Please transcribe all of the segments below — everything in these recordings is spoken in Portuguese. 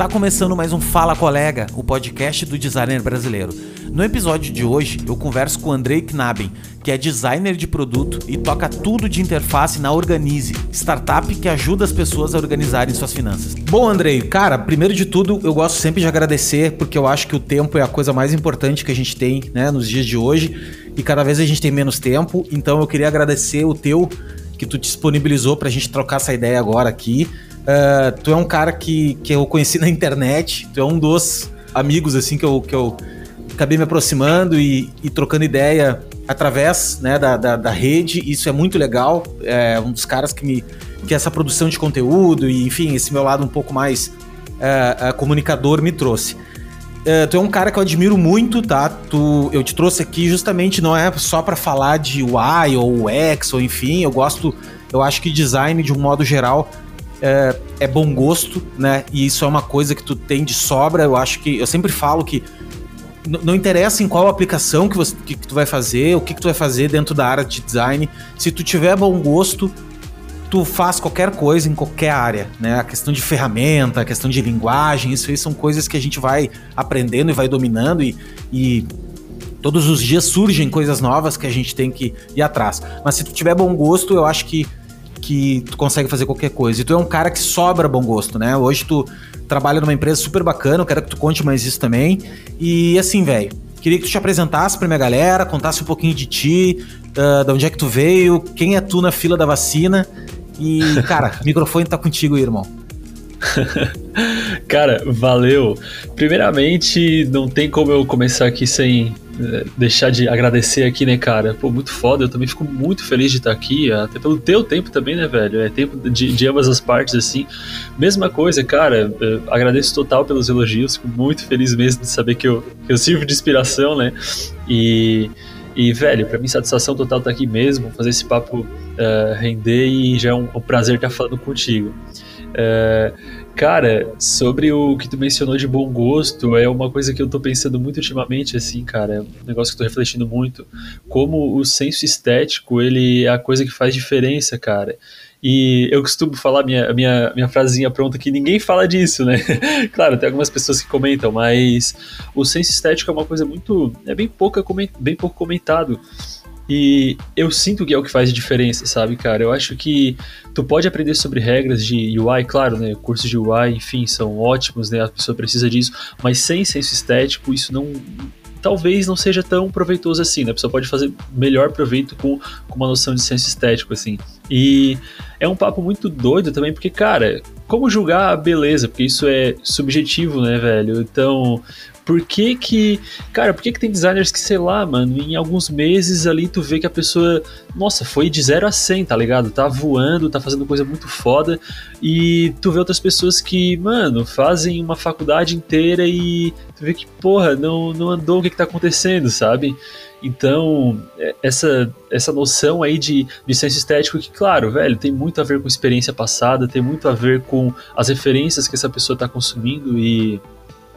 Está começando mais um Fala Colega, o podcast do designer brasileiro. No episódio de hoje, eu converso com Andrei Knaben, que é designer de produto e toca tudo de interface na Organize, startup que ajuda as pessoas a organizarem suas finanças. Bom, Andrei, cara, primeiro de tudo, eu gosto sempre de agradecer, porque eu acho que o tempo é a coisa mais importante que a gente tem né, nos dias de hoje, e cada vez a gente tem menos tempo, então eu queria agradecer o teu que tu disponibilizou para a gente trocar essa ideia agora aqui. Uh, tu é um cara que, que eu conheci na internet, tu é um dos amigos assim que eu, que eu acabei me aproximando e, e trocando ideia através né, da, da, da, rede. Isso é muito legal. É um dos caras que me. que essa produção de conteúdo e, enfim, esse meu lado um pouco mais é, comunicador me trouxe. É, tu é um cara que eu admiro muito, tá? Tu, eu te trouxe aqui justamente não é só para falar de UI ou UX ou enfim, eu gosto, eu acho que design de um modo geral é, é, bom gosto, né? E isso é uma coisa que tu tem de sobra. Eu acho que eu sempre falo que não interessa em qual aplicação que, você, que, que tu vai fazer, o que, que tu vai fazer dentro da área de design. Se tu tiver bom gosto, tu faz qualquer coisa em qualquer área, né? A questão de ferramenta, a questão de linguagem, isso aí são coisas que a gente vai aprendendo e vai dominando e, e todos os dias surgem coisas novas que a gente tem que ir atrás. Mas se tu tiver bom gosto, eu acho que que tu consegue fazer qualquer coisa. E tu é um cara que sobra bom gosto, né? Hoje tu trabalha numa empresa super bacana, eu quero que tu conte mais isso também. E assim, velho, queria que tu te apresentasse pra minha galera, contasse um pouquinho de ti, uh, de onde é que tu veio, quem é tu na fila da vacina. E, cara, o microfone tá contigo aí, irmão. cara, valeu. Primeiramente, não tem como eu começar aqui sem deixar de agradecer aqui, né, cara? Pô, muito foda. Eu também fico muito feliz de estar aqui, até pelo teu tempo também, né, velho? É tempo de, de ambas as partes, assim. Mesma coisa, cara. agradeço total pelos elogios. Fico muito feliz mesmo de saber que eu, que eu sirvo de inspiração, né? E. E, velho, pra mim, satisfação total estar aqui mesmo, fazer esse papo uh, render e já é um, um prazer estar falando contigo. Uh, Cara, sobre o que tu mencionou de bom gosto, é uma coisa que eu tô pensando muito ultimamente, assim, cara, é um negócio que eu tô refletindo muito, como o senso estético, ele é a coisa que faz diferença, cara. E eu costumo falar minha, minha, minha frasinha pronta que ninguém fala disso, né? claro, tem algumas pessoas que comentam, mas o senso estético é uma coisa muito. é bem, pouca, bem pouco comentado. E eu sinto que é o que faz diferença, sabe, cara? Eu acho que tu pode aprender sobre regras de UI, claro, né? Cursos de UI, enfim, são ótimos, né? A pessoa precisa disso, mas sem senso estético, isso não. Talvez não seja tão proveitoso assim, né? A pessoa pode fazer melhor proveito com, com uma noção de senso estético, assim. E é um papo muito doido também, porque, cara, como julgar a beleza? Porque isso é subjetivo, né, velho? Então, por que que, cara, por que que tem designers que, sei lá, mano, em alguns meses ali tu vê que a pessoa, nossa, foi de 0 a 100, tá ligado? Tá voando, tá fazendo coisa muito foda, e tu vê outras pessoas que, mano, fazem uma faculdade inteira e tu vê que, porra, não, não andou o que que tá acontecendo, sabe? Então, é, essa, essa noção aí de, de senso estético que, claro, velho, tem muito a ver com experiência passada, tem muito a ver com as referências que essa pessoa está consumindo e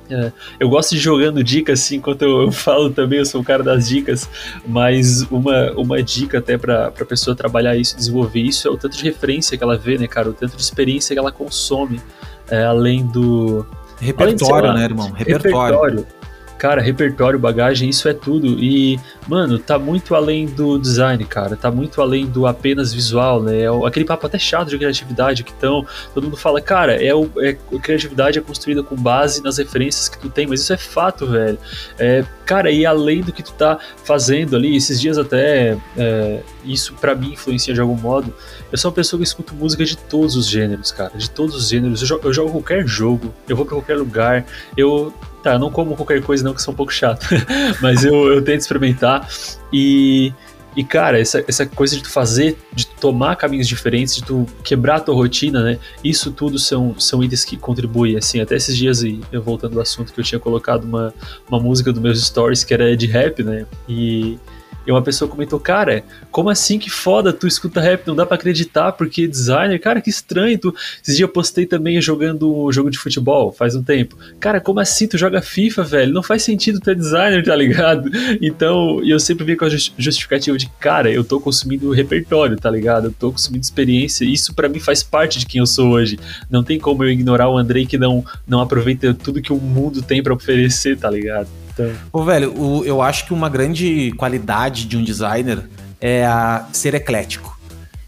é, eu gosto de jogando dicas, assim, enquanto eu, eu, falo também, eu sou o cara das dicas, mas uma, uma dica até para a pessoa trabalhar isso, desenvolver isso, é o tanto de referência que ela vê, né, cara, o tanto de experiência que ela consome, é, além do... Repertório, além de, lá, né, irmão? Repertório. repertório cara, repertório, bagagem, isso é tudo. E, mano, tá muito além do design, cara. Tá muito além do apenas visual, né? É aquele papo até chato de criatividade que tão, todo mundo fala, cara, é, o, é criatividade é construída com base nas referências que tu tem, mas isso é fato, velho. É, cara, e além do que tu tá fazendo ali, esses dias até é, isso para mim influencia de algum modo. Eu sou uma pessoa que escuto música de todos os gêneros, cara, de todos os gêneros. Eu jogo, eu jogo qualquer jogo, eu vou para qualquer lugar, eu Tá, eu não como qualquer coisa não, que sou um pouco chato. Mas eu, eu tento experimentar. E, e cara, essa, essa coisa de tu fazer, de tu tomar caminhos diferentes, de tu quebrar a tua rotina, né? Isso tudo são, são itens que contribuem, assim. Até esses dias, e voltando ao assunto, que eu tinha colocado uma, uma música dos meus stories que era de rap, né? E E uma pessoa comentou, cara, como assim que foda tu escuta rap? Não dá para acreditar, porque designer, cara, que estranho. Tu... Esses dias eu postei também jogando um jogo de futebol, faz um tempo. Cara, como assim tu joga FIFA, velho? Não faz sentido ter designer, tá ligado? Então, eu sempre venho com a justificativa de, cara, eu tô consumindo repertório, tá ligado? Eu tô consumindo experiência. Isso para mim faz parte de quem eu sou hoje. Não tem como eu ignorar o Andrei que não, não aproveita tudo que o mundo tem para oferecer, tá ligado? Então... Ô, velho, o, eu acho que uma grande qualidade de um designer é a ser eclético.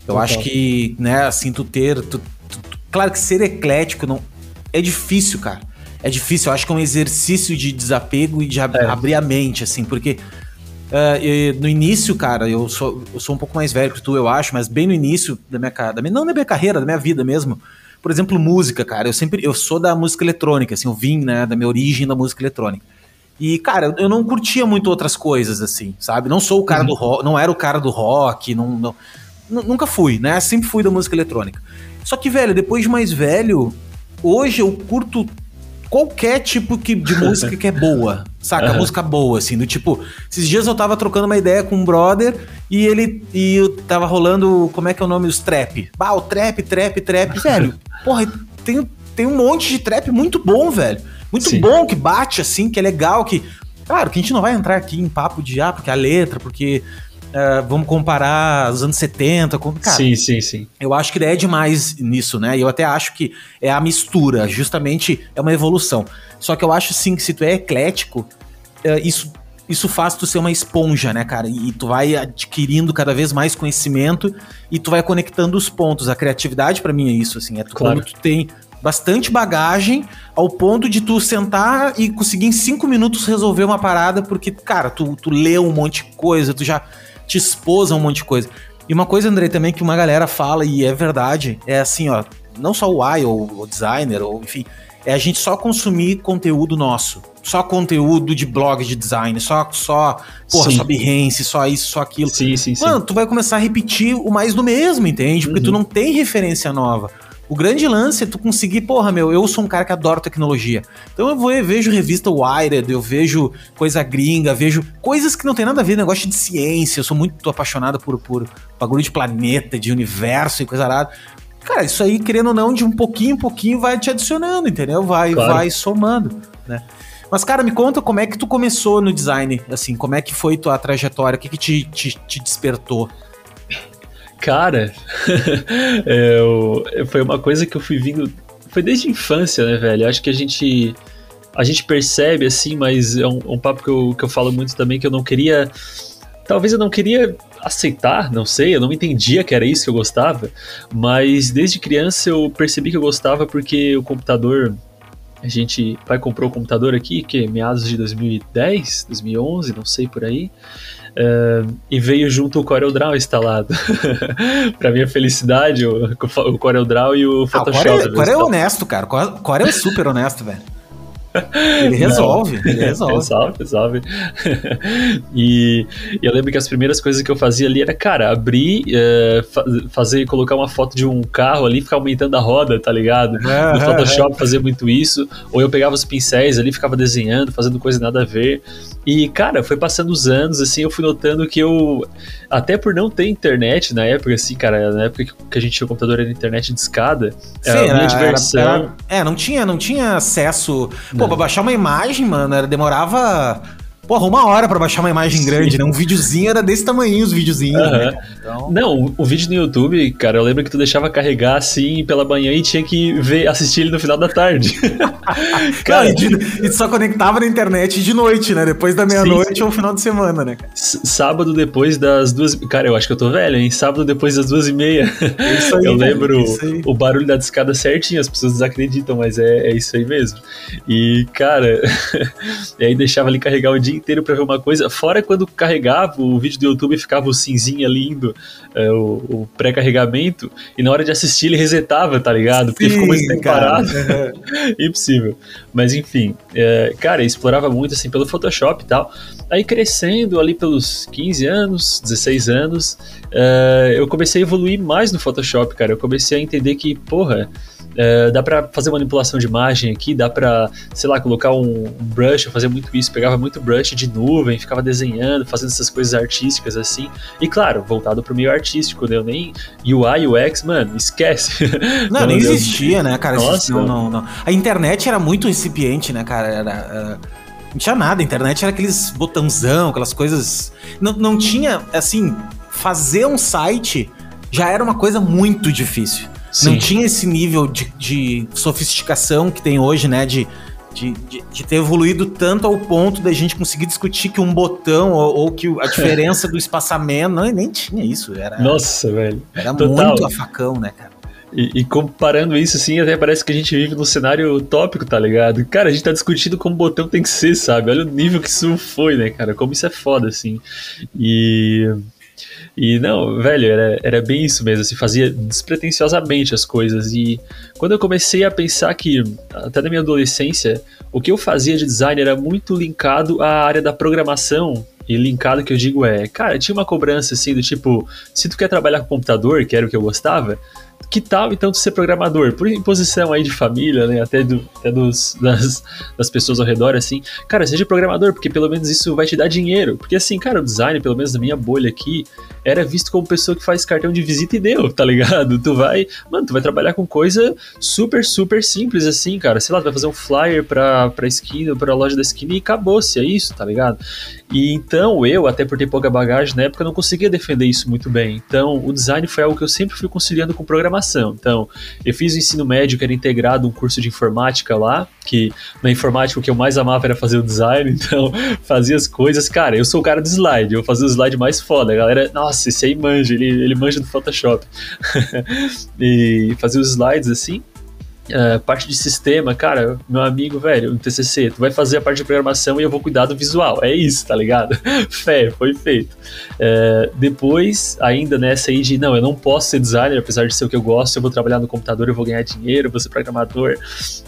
Eu acho que, né, assim, tu ter. Tu, tu, claro que ser eclético não. É difícil, cara. É difícil. Eu acho que é um exercício de desapego e de ab é. abrir a mente, assim, porque. Uh, no início, cara, eu sou, eu sou um pouco mais velho que tu, eu acho, mas bem no início da minha, da minha. Não da minha carreira, da minha vida mesmo. Por exemplo, música, cara. Eu sempre. Eu sou da música eletrônica, assim, eu vim, né, da minha origem da música eletrônica. E, cara, eu não curtia muito outras coisas, assim, sabe? Não sou o cara uhum. do rock, não era o cara do rock, não, não, nunca fui, né? Sempre fui da música eletrônica. Só que, velho, depois de mais velho, hoje eu curto qualquer tipo de música que é boa, saca? Uhum. Música boa, assim, do tipo. Esses dias eu tava trocando uma ideia com um brother e ele. E eu tava rolando. Como é que é o nome? Os trap. Bah, o trap, trap, trap. velho, porra, tem, tem um monte de trap muito bom, velho. Muito Sim. bom, que bate assim, que é legal, que. Claro que a gente não vai entrar aqui em papo de ah, porque a letra, porque uh, vamos comparar os anos 70 com. Cara, sim, sim, sim. Eu acho que é demais nisso, né? E eu até acho que é a mistura, justamente é uma evolução. Só que eu acho sim que se tu é eclético, uh, isso isso faz tu ser uma esponja, né, cara? E tu vai adquirindo cada vez mais conhecimento e tu vai conectando os pontos. A criatividade para mim é isso, assim, é tu, claro. quando tu tem bastante bagagem ao ponto de tu sentar e conseguir em cinco minutos resolver uma parada, porque, cara, tu, tu leu um monte de coisa, tu já te expôs a um monte de coisa. E uma coisa, André, também que uma galera fala, e é verdade, é assim, ó, não só o AI ou o designer, ou enfim, é a gente só consumir conteúdo nosso. Só conteúdo de blog de design, só, só, porra, sim. só Behance, só isso, só aquilo. Sim, sim, Mano, sim. tu vai começar a repetir o mais do mesmo, entende? Porque uhum. tu não tem referência nova. O grande lance é tu conseguir, porra, meu, eu sou um cara que adora tecnologia. Então eu vou eu vejo revista Wired, eu vejo coisa gringa, vejo coisas que não tem nada a ver, negócio de ciência. Eu sou muito apaixonado por, por bagulho de planeta, de universo e coisa arada. Cara, isso aí, querendo ou não, de um pouquinho em pouquinho vai te adicionando, entendeu? Vai, claro. vai somando, né? Mas, cara, me conta como é que tu começou no design, assim, como é que foi tua trajetória, o que, que te, te, te despertou? Cara, é, eu, foi uma coisa que eu fui vindo. Foi desde a infância, né, velho? Acho que a gente. A gente percebe, assim, mas é um, um papo que eu, que eu falo muito também que eu não queria. Talvez eu não queria aceitar, não sei, eu não entendia que era isso que eu gostava, mas desde criança eu percebi que eu gostava porque o computador. A gente. pai comprou o computador aqui, que é meados de 2010, 2011, não sei por aí. Uh, e veio junto o CorelDRAW instalado. pra minha felicidade, o, o CorelDRAW e o Photoshop. Ah, o Corel, é honesto, cara. O Corel é super honesto, velho. Ele resolve, ele resolve. resolve, resolve. e, e, eu lembro que as primeiras coisas que eu fazia ali era, cara, abrir, uh, fa fazer, colocar uma foto de um carro ali, ficar aumentando a roda, tá ligado? É, no Photoshop é, fazia muito isso. Ou eu pegava os pincéis ali, ficava desenhando, fazendo coisa nada a ver. E, cara, foi passando os anos, assim, eu fui notando que eu, até por não ter internet na época, assim, cara, na época que a gente tinha o computador era internet de escada, Sim, era a minha diversão. Era, era, é, não tinha, não tinha acesso. Pô, Pô, pra baixar uma imagem, mano, era, demorava Porra, uma hora para baixar uma imagem Sim. grande, né? Um videozinho era desse tamanho, os videozinhos. Uhum. Né? Então... Não, o vídeo no YouTube, cara, eu lembro que tu deixava carregar assim pela manhã e tinha que ver, assistir ele no final da tarde. cara, Não, e, e, só conectava na internet de noite, né? Depois da meia-noite ou final de semana, né? Sábado depois das duas. Cara, eu acho que eu tô velho, hein? Sábado depois das duas e meia. Isso aí, eu lembro o barulho da discada certinho, as pessoas desacreditam, mas é, é isso aí mesmo. E, cara, e aí deixava ali carregar o dia dia inteiro para ver uma coisa, fora quando carregava o vídeo do YouTube ficava o cinzinha lindo, é, o, o pré-carregamento, e na hora de assistir ele resetava, tá ligado? Porque Sim, ficou muito tempo parado. Impossível. Mas enfim, é, cara, explorava muito assim pelo Photoshop e tal. Aí crescendo ali pelos 15 anos, 16 anos, é, eu comecei a evoluir mais no Photoshop, cara. Eu comecei a entender que, porra, É, dá pra fazer manipulação de imagem aqui, dá pra, sei lá, colocar um, um brush, eu fazia muito isso, pegava muito brush de nuvem, ficava desenhando, fazendo essas coisas artísticas assim. E claro, voltado pro meio artístico, né? Eu nem UI, UX, mano, esquece. Não, não nem existia, né, cara? Nossa, não, não, não. A internet era muito recipiente, né, cara? Era, era não tinha nada, a internet era aqueles botãozão, aquelas coisas. Não, não tinha, assim, fazer um site já era uma coisa muito difícil. Sim. Não tinha esse nível de, de sofisticação que tem hoje, né? De, de, de, ter evoluído tanto ao ponto da gente conseguir discutir que um botão ou, ou que a diferença do espaçamento. Não, nem tinha isso. Era, Nossa, velho. Era Total. muito a facão, né, cara? E, e, comparando isso, assim, até parece que a gente vive num cenário utópico, tá ligado? Cara, a gente tá discutindo como o botão tem que ser, sabe? Olha o nível que isso foi, né, cara? Como isso é foda, assim. E. E não, velho, era, era bem isso mesmo, assim, fazia despretensiosamente as coisas. E quando eu comecei a pensar que, até na minha adolescência, o que eu fazia de design era muito linkado à área da programação. E linkado que eu digo é, cara, tinha uma cobrança assim do tipo, se tu quer trabalhar com computador, que era o que eu gostava, que tal então tu ser programador? Por imposição aí de família, né? Até, do, até dos, das, das pessoas ao redor, assim. Cara, seja programador, porque pelo menos isso vai te dar dinheiro. Porque assim, cara, o design, pelo menos na minha bolha aqui, era visto como pessoa que faz cartão de visita e deu, tá ligado? Tu vai, mano, tu vai trabalhar com coisa super, super simples, assim, cara. Sei lá, tu vai fazer um flyer pra, pra esquina, pra loja da esquina e acabou-se, é isso, tá ligado? E então eu, até por ter pouca bagagem na época, não conseguia defender isso muito bem. Então o design foi algo que eu sempre fui conciliando com programação. Então eu fiz o ensino médio que era integrado um curso de informática lá, que na informática o que eu mais amava era fazer o design, então fazia as coisas. Cara, eu sou o cara do slide, eu fazia o slide mais foda. A galera, nossa, esse aí manja, ele, ele manja do Photoshop. e fazia os slides assim. Uh, parte de sistema, cara, meu amigo, velho, no TCC, tu vai fazer a parte de programação e eu vou cuidar do visual. É isso, tá ligado? Fé, foi feito. Uh, depois, ainda nessa aí de, não, eu não posso ser designer, apesar de ser o que eu gosto, eu vou trabalhar no computador, eu vou ganhar dinheiro, eu vou ser programador.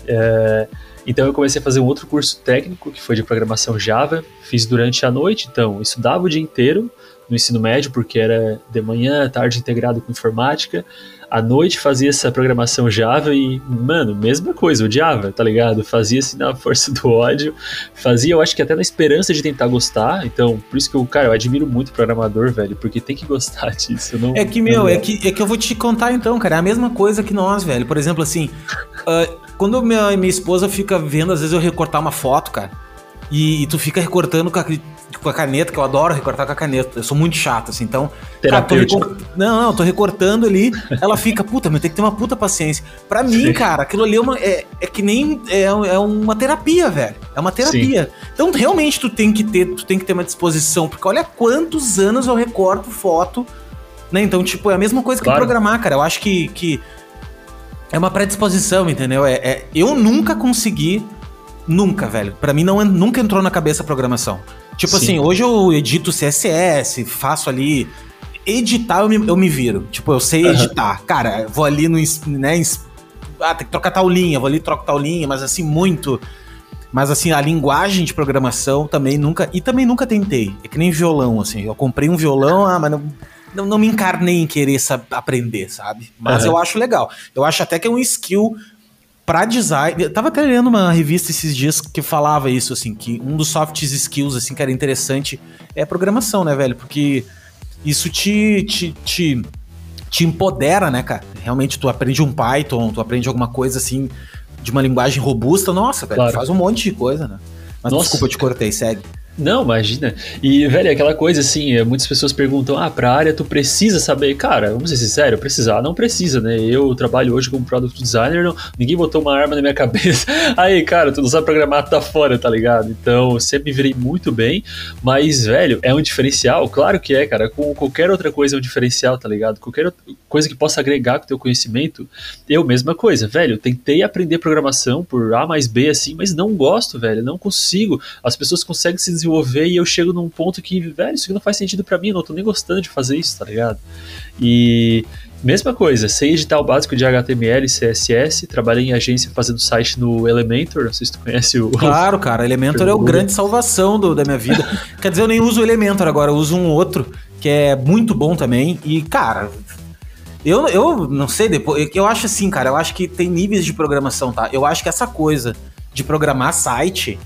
Uh, então eu comecei a fazer um outro curso técnico, que foi de programação Java, fiz durante a noite, então estudava o dia inteiro no ensino médio, porque era de manhã, tarde integrado com informática, à noite fazia essa programação Java e, mano, mesma coisa, o Java, tá ligado? Fazia assim na força do ódio, fazia, eu acho que até na esperança de tentar gostar, então, por isso que eu, cara, eu admiro muito o programador, velho, porque tem que gostar disso. Não, é que, meu, é que, é que eu vou te contar então, cara, é a mesma coisa que nós, velho. Por exemplo, assim, uh, quando minha, minha esposa fica vendo, às vezes eu recortar uma foto, cara, e, e tu fica recortando com a com a caneta, que eu adoro recortar com a caneta. Eu sou muito chato, assim. Então, cara, tô recor... não, não, tô recortando ali. ela fica, puta, mas tem que ter uma puta paciência. Pra mim, Sim. cara, aquilo ali é, uma, é, é que nem. É, é uma terapia, velho. É uma terapia. Sim. Então, realmente, tu tem que ter, tu tem que ter uma disposição. Porque olha quantos anos eu recorto foto. Né? Então, tipo, é a mesma coisa claro. que programar, cara. Eu acho que, que é uma predisposição, entendeu? É, é, eu nunca consegui. Nunca, velho. Para mim não nunca entrou na cabeça a programação. Tipo Sim. assim, hoje eu edito CSS, faço ali. Editar eu me, eu me viro. Tipo, eu sei editar. Uhum. Cara, vou ali no. Né, ah, tem que trocar tal linha, vou ali troco tal linha, mas assim, muito. Mas assim, a linguagem de programação também nunca. E também nunca tentei. É que nem violão, assim. Eu comprei um violão, ah, mas não, não, não me encarnei em querer aprender, sabe? Mas uhum. eu acho legal. Eu acho até que é um skill para design. Eu tava até lendo uma revista esses dias que falava isso, assim, que um dos soft skills, assim, que era interessante é a programação, né, velho? Porque isso te, te, te, te empodera, né, cara? Realmente tu aprende um Python, tu aprende alguma coisa assim de uma linguagem robusta, nossa, velho, claro. faz um monte de coisa, né? Mas nossa. desculpa, eu te cortei, segue. Não, imagina. E, velho, aquela coisa assim, é, muitas pessoas perguntam, ah, pra área tu precisa saber. Cara, vamos ser sinceros, precisar não precisa, né? Eu trabalho hoje como product designer, não, ninguém botou uma arma na minha cabeça. Aí, cara, tu não sabe programar, tá fora, tá ligado? Então, sempre me virei muito bem, mas, velho, é um diferencial? Claro que é, cara. Com qualquer outra coisa é um diferencial, tá ligado? Qualquer coisa que possa agregar com teu conhecimento, eu, mesma coisa, velho, tentei aprender programação por A mais B, assim, mas não gosto, velho, não consigo. As pessoas conseguem se desenvolver desenvolver e eu chego num ponto que, velho, isso aqui não faz sentido para mim, eu não tô nem gostando de fazer isso, tá ligado? E mesma coisa, sei editar o básico de HTML e CSS, trabalhei em agência fazendo site no Elementor, não sei se tu conhece o... Claro, cara, Elementor é o grande salvação do, da minha vida. Quer dizer, eu nem uso o Elementor agora, eu uso um outro que é muito bom também e, cara... Eu, eu não sei, depois. Eu acho assim, cara, eu acho que tem níveis de programação, tá? Eu acho que essa coisa de programar site,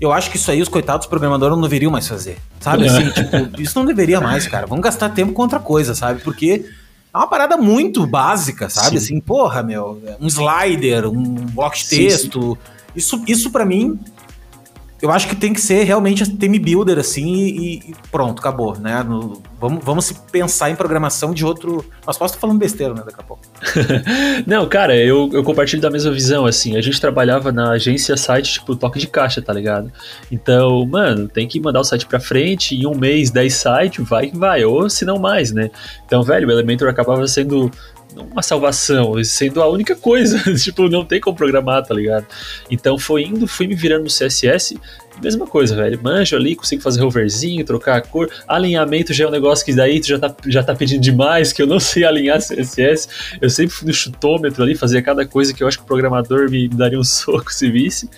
eu acho que isso aí os coitados programadores não deveriam mais fazer. Sabe? Assim, tipo, isso não deveria mais, cara. Vamos gastar tempo com outra coisa, sabe? Porque é uma parada muito básica, sabe? Sim. Assim, porra, meu, um slider, um bloco de texto. Sim, sim. Isso, isso para mim eu acho que tem que ser realmente team builder, assim, e, e pronto, acabou, né? No, vamos, vamos se pensar em programação de outro. Mas posso estar falando besteira, né, daqui a pouco. Não, cara, eu, eu compartilho da mesma visão, assim. A gente trabalhava na agência site, tipo, toque de caixa, tá ligado? Então, mano, tem que mandar o site pra frente, em um mês, 10 sites, vai que vai, ou se não mais, né? Então, velho, o Elementor acabava sendo uma salvação, sendo a única coisa. tipo, não tem como programar, tá ligado? Então foi indo, fui me virando no CSS. Mesma coisa, velho. Manjo ali, consigo fazer roverzinho, trocar a cor. Alinhamento já é um negócio que daí tu já tá, já tá pedindo demais, que eu não sei alinhar CSS. Eu sempre fui no chutômetro ali, fazia cada coisa que eu acho que o programador me daria um soco se visse.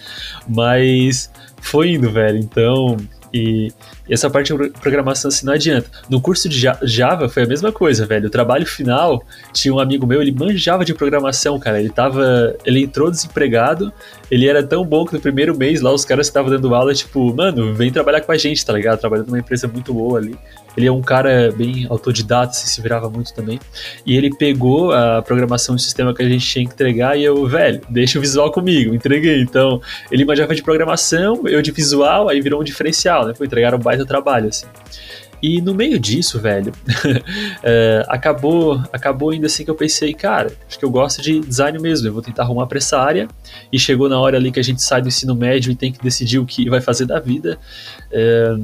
Mas foi indo, velho. Então, e, e, essa parte de programação assim não adianta. No curso de Java foi a mesma coisa, velho. O trabalho final, tinha um amigo meu, ele manjava de programação, cara. Ele tava. Ele entrou desempregado, ele era tão bom que no primeiro mês lá os caras estavam dando aula, tipo, mano, vem trabalhar com a gente, tá ligado? Trabalhando numa empresa muito boa ali. Ele é um cara bem autodidata, assim, se virava muito também. E ele pegou a programação do sistema que a gente tinha que entregar e eu, velho, deixa o visual comigo, entreguei. Então, ele manjava de programação, eu de visual, aí virou um diferencial, né? Foi entregar um baita trabalho, assim. E no meio disso, velho, é, acabou, acabou ainda assim que eu pensei, cara, acho que eu gosto de design mesmo, eu vou tentar arrumar para essa área. E chegou na hora ali que a gente sai do ensino médio e tem que decidir o que vai fazer da vida. É,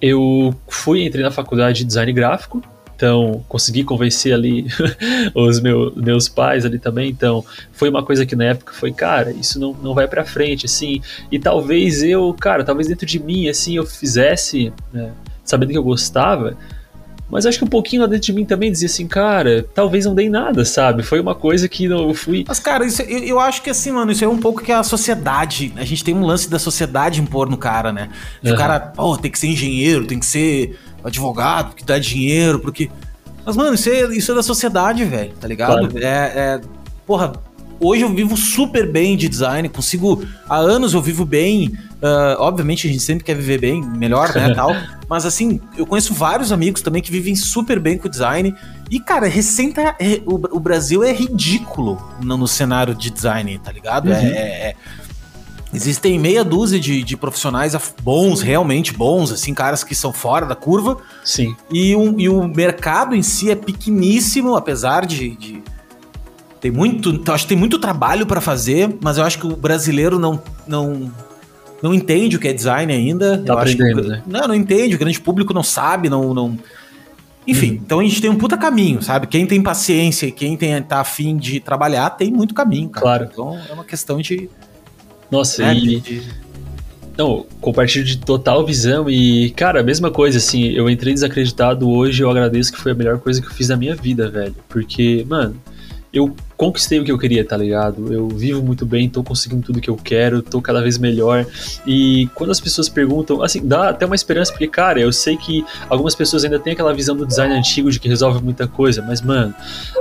eu fui, entrei na faculdade de design gráfico, então consegui convencer ali os meu, meus pais ali também, então foi uma coisa que na época foi, cara, isso não, não vai para frente, assim, e talvez eu, cara, talvez dentro de mim, assim, eu fizesse, né, sabendo que eu gostava, mas acho que um pouquinho lá dentro de mim também dizia assim, cara, talvez não dei nada, sabe? Foi uma coisa que eu fui. Mas, cara, isso, eu, eu, acho que assim, mano, isso é um pouco que a sociedade. A gente tem um lance da sociedade impor no cara, né? Uhum. o cara, oh, tem que ser engenheiro, tem que ser advogado, que dá dinheiro, porque. Mas, mano, isso é, isso é da sociedade, velho, tá ligado? Claro. É, é. Porra, hoje eu vivo super bem de design, consigo. Há anos eu vivo bem. Uh, obviamente a gente sempre quer viver bem, melhor, né, tal. Mas assim, eu conheço vários amigos também que vivem super bem com o design. E, cara, recém tá, o, o, Brasil é ridículo no, no, cenário de design, tá ligado? Uhum. É, é, é, existem meia dúzia de, de, profissionais bons, realmente bons, assim, caras que são fora da curva. Sim. E, um, e o mercado em si é pequeníssimo, apesar de, de tem muito, acho que tem muito trabalho para fazer, mas eu acho que o brasileiro não, não não entende o que é design ainda. Tá aprendendo, que, né? Não, não entende, o grande público não sabe, não. não... Enfim, uhum. então a gente tem um puta caminho, sabe? Quem tem paciência e quem tem, tá afim de trabalhar tem muito caminho, cara. Claro. Então é uma questão de. Nossa, né, e. De... Não, compartilho de total visão e, cara, a mesma coisa, assim, eu entrei desacreditado hoje, eu agradeço que foi a melhor coisa que eu fiz na minha vida, velho. Porque, mano, eu conquistei o que eu queria, tá ligado? Eu vivo muito bem, tô conseguindo tudo que eu quero, tô cada vez melhor. E quando as pessoas perguntam, assim, dá até uma esperança, porque, cara, eu sei que algumas pessoas ainda têm aquela visão do design antigo de que resolve muita coisa, mas, mano,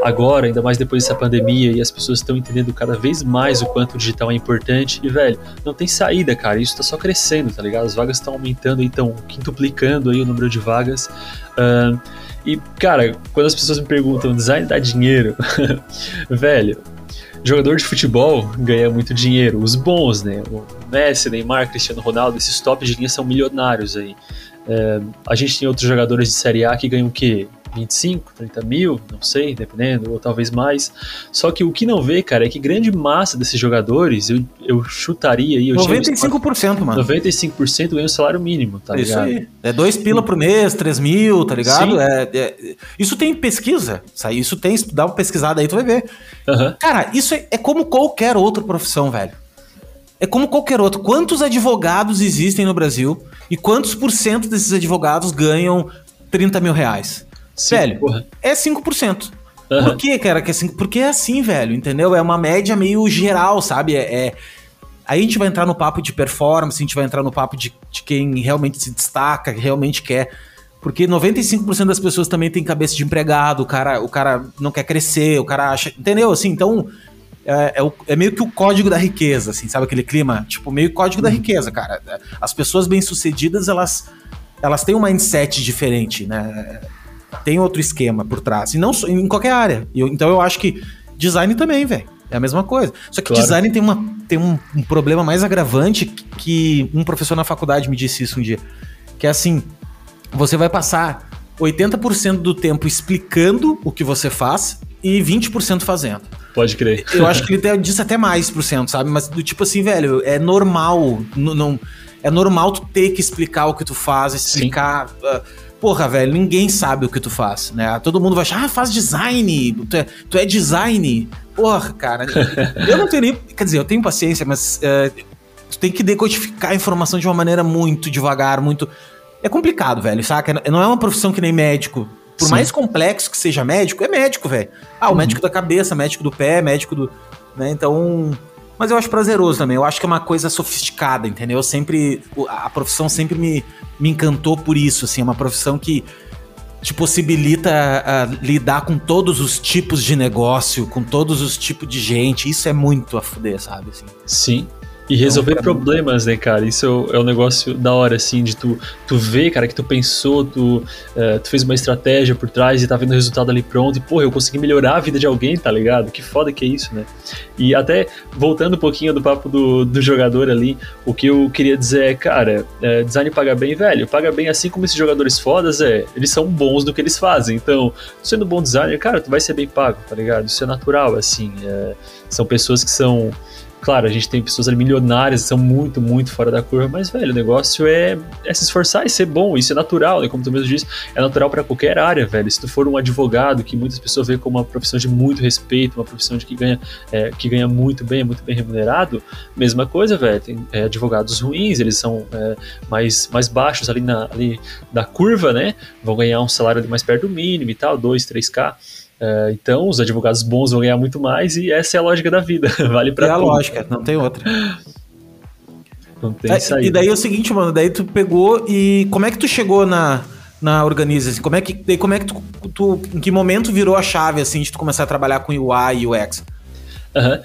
agora, ainda mais depois dessa pandemia, e as pessoas estão entendendo cada vez mais o quanto o digital é importante, e, velho, não tem saída, cara, isso tá só crescendo, tá ligado? As vagas estão aumentando aí, estão quintuplicando aí o número de vagas. Uh, e, cara, quando as pessoas me perguntam, design dá dinheiro? Velho, jogador de futebol ganha muito dinheiro. Os bons, né? O Messi, Neymar, Cristiano Ronaldo, esses tops de linha são milionários aí. É, a gente tem outros jogadores de Série A que ganham o quê? 25, 30 mil, não sei, dependendo, ou talvez mais. Só que o que não vê, cara, é que grande massa desses jogadores, eu, eu chutaria aí. Eu 95%, mano. 95% ganha o salário mínimo, tá isso ligado? Isso aí. É dois pila por mês, 3 mil, tá ligado? É, é, isso tem pesquisa. Isso tem, dá uma pesquisada aí, tu vai ver. Uhum. Cara, isso é, é como qualquer outra profissão, velho. É como qualquer outro. Quantos advogados existem no Brasil e quantos por cento desses advogados ganham 30 mil reais? Sim, velho, porra. é 5%. Uhum. Por que, cara, que é 5%? Porque é assim, velho, entendeu? É uma média meio geral, sabe? É, é... Aí a gente vai entrar no papo de performance, a gente vai entrar no papo de, de quem realmente se destaca, realmente quer Porque 95% das pessoas também tem cabeça de empregado, o cara, o cara não quer crescer, o cara acha. Entendeu? Assim, então. É, é, o, é, meio que o código da riqueza, assim, sabe aquele clima? Tipo, meio código da uhum. riqueza, cara. As pessoas bem-sucedidas, elas, elas têm um mindset diferente, né? Tem outro esquema por trás. E não em qualquer área. Eu, então eu acho que design também, velho. É a mesma coisa. Só que claro. design tem, uma, tem um, um, problema mais agravante que um professor na faculdade me disse isso um dia. Que é assim, você vai passar 80% do tempo explicando o que você faz e 20% fazendo. Pode crer. Eu acho que ele disse até mais por cento, sabe? Mas do tipo assim, velho, é normal. Não, é normal tu ter que explicar o que tu faz, explicar. Uh, porra, velho, ninguém sabe o que tu faz, né? Todo mundo vai achar, ah, faz design, tu é, tu é design. Porra, cara, eu não tenho nem. Quer dizer, eu tenho paciência, mas uh, tu tem que decodificar a informação de uma maneira muito devagar, muito. É complicado, velho, saca? Não é uma profissão que nem médico. Por Sim. mais complexo que seja médico, é médico, velho. Ah, o uhum. médico da cabeça, médico do pé, médico do. Né? Então. Mas eu acho prazeroso também. Eu acho que é uma coisa sofisticada, entendeu? Eu sempre. A profissão sempre me, me encantou por isso, assim. É uma profissão que te possibilita uh, lidar com todos os tipos de negócio, com todos os tipos de gente. Isso é muito a fuder, sabe? Assim. Sim. E resolver então, problemas, né, cara? Isso é um negócio da hora, assim, de tu, tu ver, cara, que tu pensou, tu, uh, tu fez uma estratégia por trás e tá vendo o resultado ali pronto, e, porra, eu consegui melhorar a vida de alguém, tá ligado? Que foda que é isso, né? E até, voltando um pouquinho do papo do, do jogador ali, o que eu queria dizer é, cara, é, design paga bem, velho, paga bem assim como esses jogadores fodas, é, eles são bons do que eles fazem, então, sendo bom designer, cara, tu vai ser bem pago, tá ligado? Isso é natural, assim, é, são pessoas que são Claro, a gente tem pessoas milionárias, são muito, muito fora da curva, mas, velho, o negócio é, é se esforçar e ser bom, isso é natural, né? Como tu mesmo disse, é natural para qualquer área, velho. Se tu for um advogado, que muitas pessoas veem como uma profissão de muito respeito, uma profissão de que ganha, é, que ganha muito bem, é muito bem remunerado, mesma coisa, velho. Tem é, advogados ruins, eles são é, mais, mais baixos ali, na, ali da curva, né? Vão ganhar um salário ali mais perto do mínimo e tal, 2, 3K. Uh, então, os advogados bons vão ganhar muito mais e essa é a lógica da vida. vale para É a lógica, não tem outra. Não tem é, E daí é o seguinte, mano, daí tu pegou e como é que tu chegou na, na Organiza? Como é que, daí como é que tu, tu, em que momento virou a chave, assim, de tu começar a trabalhar com UI e UX? Aham. Uhum.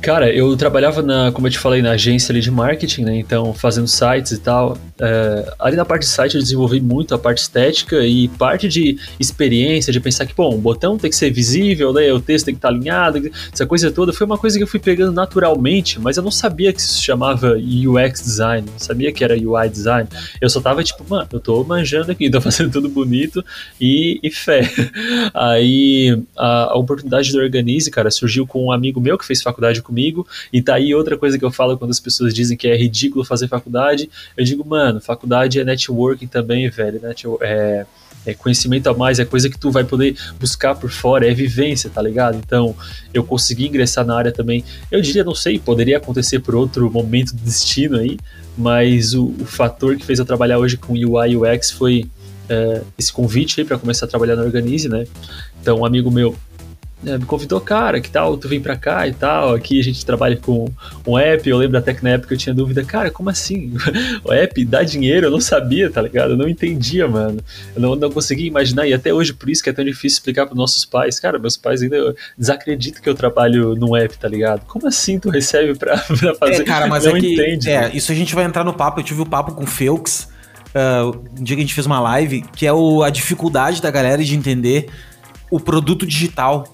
Cara, eu trabalhava na, como eu te falei, na agência ali de marketing, né? Então, fazendo sites e tal. É, ali na parte de site eu desenvolvi muito a parte estética e parte de experiência, de pensar que, bom, o botão tem que ser visível, né? O texto tem que estar alinhado, essa coisa toda. Foi uma coisa que eu fui pegando naturalmente, mas eu não sabia que isso se chamava UX design, não sabia que era UI design. Eu só tava tipo, mano, eu tô manjando aqui, tô fazendo tudo bonito e, e fé. Aí a, a oportunidade do Organize, cara, surgiu com um amigo meu que fez faculdade comigo. E tá aí outra coisa que eu falo quando as pessoas dizem que é ridículo fazer faculdade. Eu digo, mano, faculdade é networking também, velho. Net, é, é conhecimento a mais, é coisa que tu vai poder buscar por fora, é vivência, tá ligado? Então, eu consegui ingressar na área também. Eu diria, não sei, poderia acontecer por outro momento do destino aí, mas o, o fator que fez eu trabalhar hoje com UI UX foi é, esse convite aí para começar a trabalhar na Organize, né? Então, um amigo meu é, me convidou, cara, que tal, tu vem pra cá e tal, aqui a gente trabalha com um app, eu lembro até que na época eu tinha dúvida, cara, como assim? o app dá dinheiro? Eu não sabia, tá ligado? Eu não entendia, mano. Eu não, não conseguia imaginar, e até hoje por isso que é tão difícil explicar pros nossos pais. Cara, meus pais ainda desacreditam que eu trabalho num app, tá ligado? Como assim tu recebe pra, pra fazer? É, cara, mas não é que, entende. É, isso a gente vai entrar no papo, eu tive o um papo com o Felix, uh, um dia que a gente fez uma live, que é o, a dificuldade da galera de entender o produto digital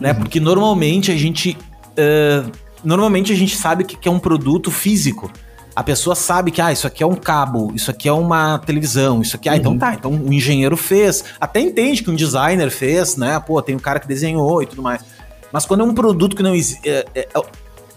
né? Uhum. Porque normalmente a gente. Uh, normalmente a gente sabe que, que é um produto físico. A pessoa sabe que, ah, isso aqui é um cabo, isso aqui é uma televisão, isso aqui, ah, então uhum. tá, então o engenheiro fez. Até entende que um designer fez, né? Pô, tem um cara que desenhou e tudo mais. Mas quando é um produto que não existe. É, é, é,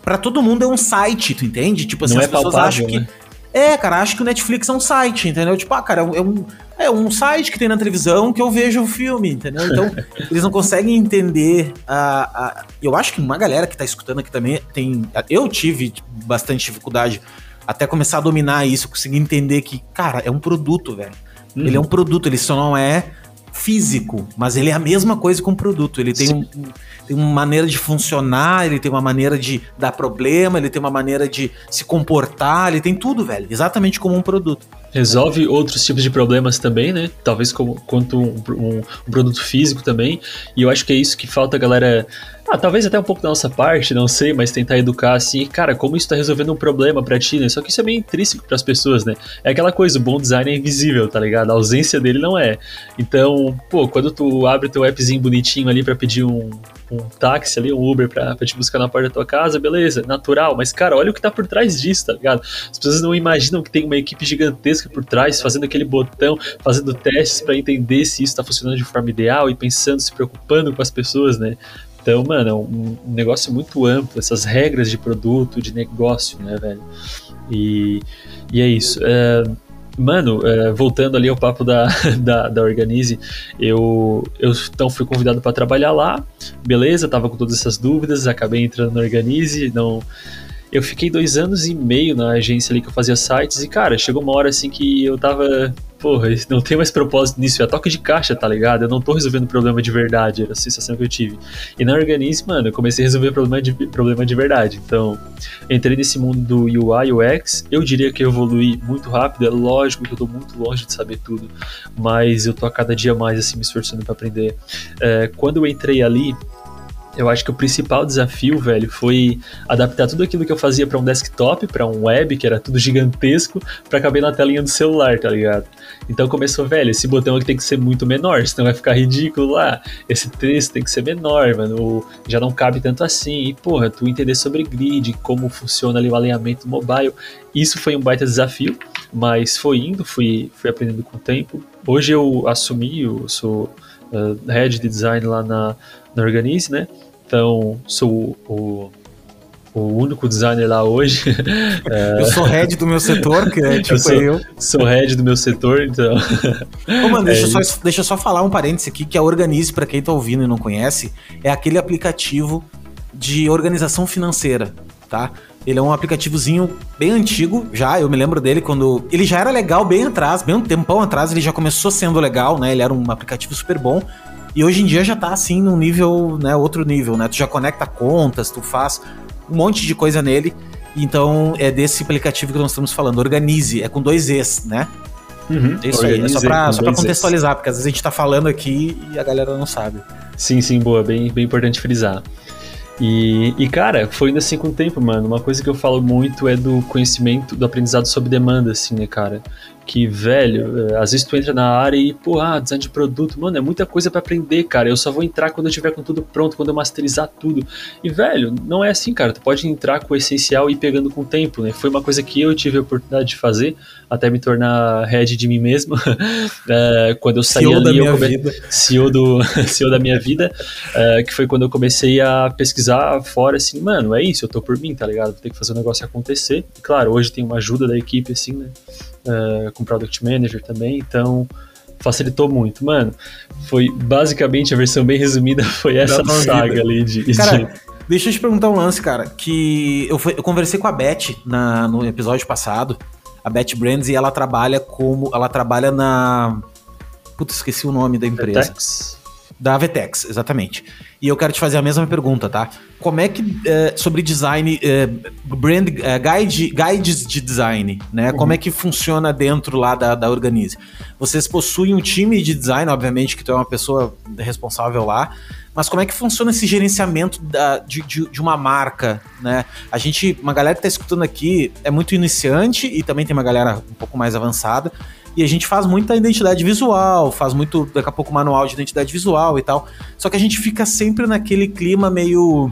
pra todo mundo é um site, tu entende? Tipo assim, não as é pessoas palpável, acham que. Né? É, cara, acho que o Netflix é um site, entendeu? Tipo, ah, cara, é um, é um site que tem na televisão que eu vejo o filme, entendeu? Então, eles não conseguem entender a, a, Eu acho que uma galera que tá escutando aqui também tem. Eu tive bastante dificuldade até começar a dominar isso, conseguir entender que, cara, é um produto, velho. Uhum. Ele é um produto, ele só não é físico, mas ele é a mesma coisa com o produto. Ele tem, um, tem uma maneira de funcionar, ele tem uma maneira de dar problema, ele tem uma maneira de se comportar, ele tem tudo, velho. Exatamente como um produto. Resolve outros tipos de problemas também, né? Talvez como, quanto um, um, um, produto físico também. E eu acho que é isso que falta a galera. Ah, talvez até um pouco da nossa parte, não sei, mas tentar educar assim, cara, como isso tá resolvendo um problema para ti, né? Só que isso é meio intrínseco para as pessoas, né? É aquela coisa, o bom design é invisível, tá ligado? A ausência dele não é. Então, pô, quando tu abre teu appzinho bonitinho ali para pedir um, um táxi ali, um Uber pra, pra te buscar na porta da tua casa, beleza, natural. Mas, cara, olha o que tá por trás disso, tá ligado? As pessoas não imaginam que tem uma equipe gigantesca por trás, fazendo aquele botão, fazendo testes para entender se isso tá funcionando de forma ideal e pensando, se preocupando com as pessoas, né? Então, mano, é um, negócio muito amplo, essas regras de produto, de negócio, né, velho? E, e é isso. É, Mano, é, voltando ali ao papo da, da, da Organize, eu, eu então fui convidado para trabalhar lá, beleza, tava com todas essas dúvidas, acabei entrando na Organize, não eu fiquei dois anos e meio na agência ali que eu fazia sites e, cara, chegou uma hora assim que eu tava. Porra, não tem mais propósito nisso, é toque de caixa, tá ligado? Eu não tô resolvendo problema de verdade, era a sensação que eu tive. E na Organize, mano, eu comecei a resolver problema de, problema de verdade. Então, entrei nesse mundo do UI, UX, eu diria que eu evolui muito rápido, é lógico que eu tô muito longe de saber tudo, mas eu tô a cada dia mais, assim, me esforçando para aprender. É, quando eu entrei ali, eu acho que o principal desafio, velho, foi adaptar tudo aquilo que eu fazia para um desktop, para um web, que era tudo gigantesco, para caber na telinha do celular, tá ligado? Então começou, velho, esse botão aqui tem que ser muito menor, senão vai ficar ridículo lá. Esse texto tem que ser menor, mano, já não cabe tanto assim. E, porra, tu entender sobre grid, como funciona ali o alinhamento mobile, isso foi um baita desafio, mas foi indo, fui, fui aprendendo com o tempo. Hoje eu assumi, eu sou uh, head de design lá na, na Organize, né? Então, sou o, o único designer lá hoje. É... Eu sou head do meu setor, que é tipo eu. Sou, eu. sou head do meu setor, então. Ô, mano, deixa, é eu só, deixa eu só falar um parênteses aqui, que a Organize, para quem tá ouvindo e não conhece, é aquele aplicativo de organização financeira, tá? Ele é um aplicativozinho bem antigo, já, eu me lembro dele quando. Ele já era legal bem atrás, bem um tempão atrás, ele já começou sendo legal, né? Ele era um aplicativo super bom. E hoje em dia já tá assim num nível, né, outro nível, né? Tu já conecta contas, tu faz um monte de coisa nele. Então é desse aplicativo que nós estamos falando. Organize, é com dois Es, né? Uhum, é isso aí, é só pra, só pra contextualizar, porque às vezes a gente tá falando aqui e a galera não sabe. Sim, sim, boa, bem, bem importante frisar. E, e, cara, foi indo assim com o tempo, mano. Uma coisa que eu falo muito é do conhecimento, do aprendizado sob demanda, assim, né, cara? Que, velho, eh, às vezes tu entra na área e, pô, ah, design de produto, mano, é muita coisa para aprender, cara. Eu só vou entrar quando eu tiver com tudo pronto, quando eu masterizar tudo. E, velho, não é assim, cara. Tu pode entrar com o essencial e ir pegando com o tempo, né? Foi uma coisa que eu tive a oportunidade de fazer, até me tornar head de mim mesmo. é, quando eu saí CEO ali, da minha eu come... vida. CEO, do... CEO da minha vida, é, que foi quando eu comecei a pesquisar fora, assim, mano, é isso, eu tô por mim, tá ligado? Vou ter que fazer o negócio acontecer. E, claro, hoje tem uma ajuda da equipe, assim, né? Uh, com Product Manager também, então facilitou muito. Mano, foi basicamente a versão bem resumida foi essa saga ali de. Cara, de... deixa eu te perguntar um lance, cara, que eu, fui, eu conversei com a Beth na, no episódio passado, a Beth Brands, e ela trabalha como. Ela trabalha na. Putz, esqueci o nome da empresa. Vetex? Da Vetex, exatamente. E eu quero te fazer a mesma pergunta, tá? Como é que, é, sobre design, é, brand, é, guide, guides de design, né? Uhum. Como é que funciona dentro lá da, da Organize? Vocês possuem um time de design, obviamente, que tu é uma pessoa responsável lá, mas como é que funciona esse gerenciamento da, de, de, de, uma marca, né? A gente, uma galera que tá escutando aqui é muito iniciante e também tem uma galera um pouco mais avançada. E a gente faz muita identidade visual, faz muito, daqui a pouco, manual de identidade visual e tal. Só que a gente fica sempre naquele clima meio.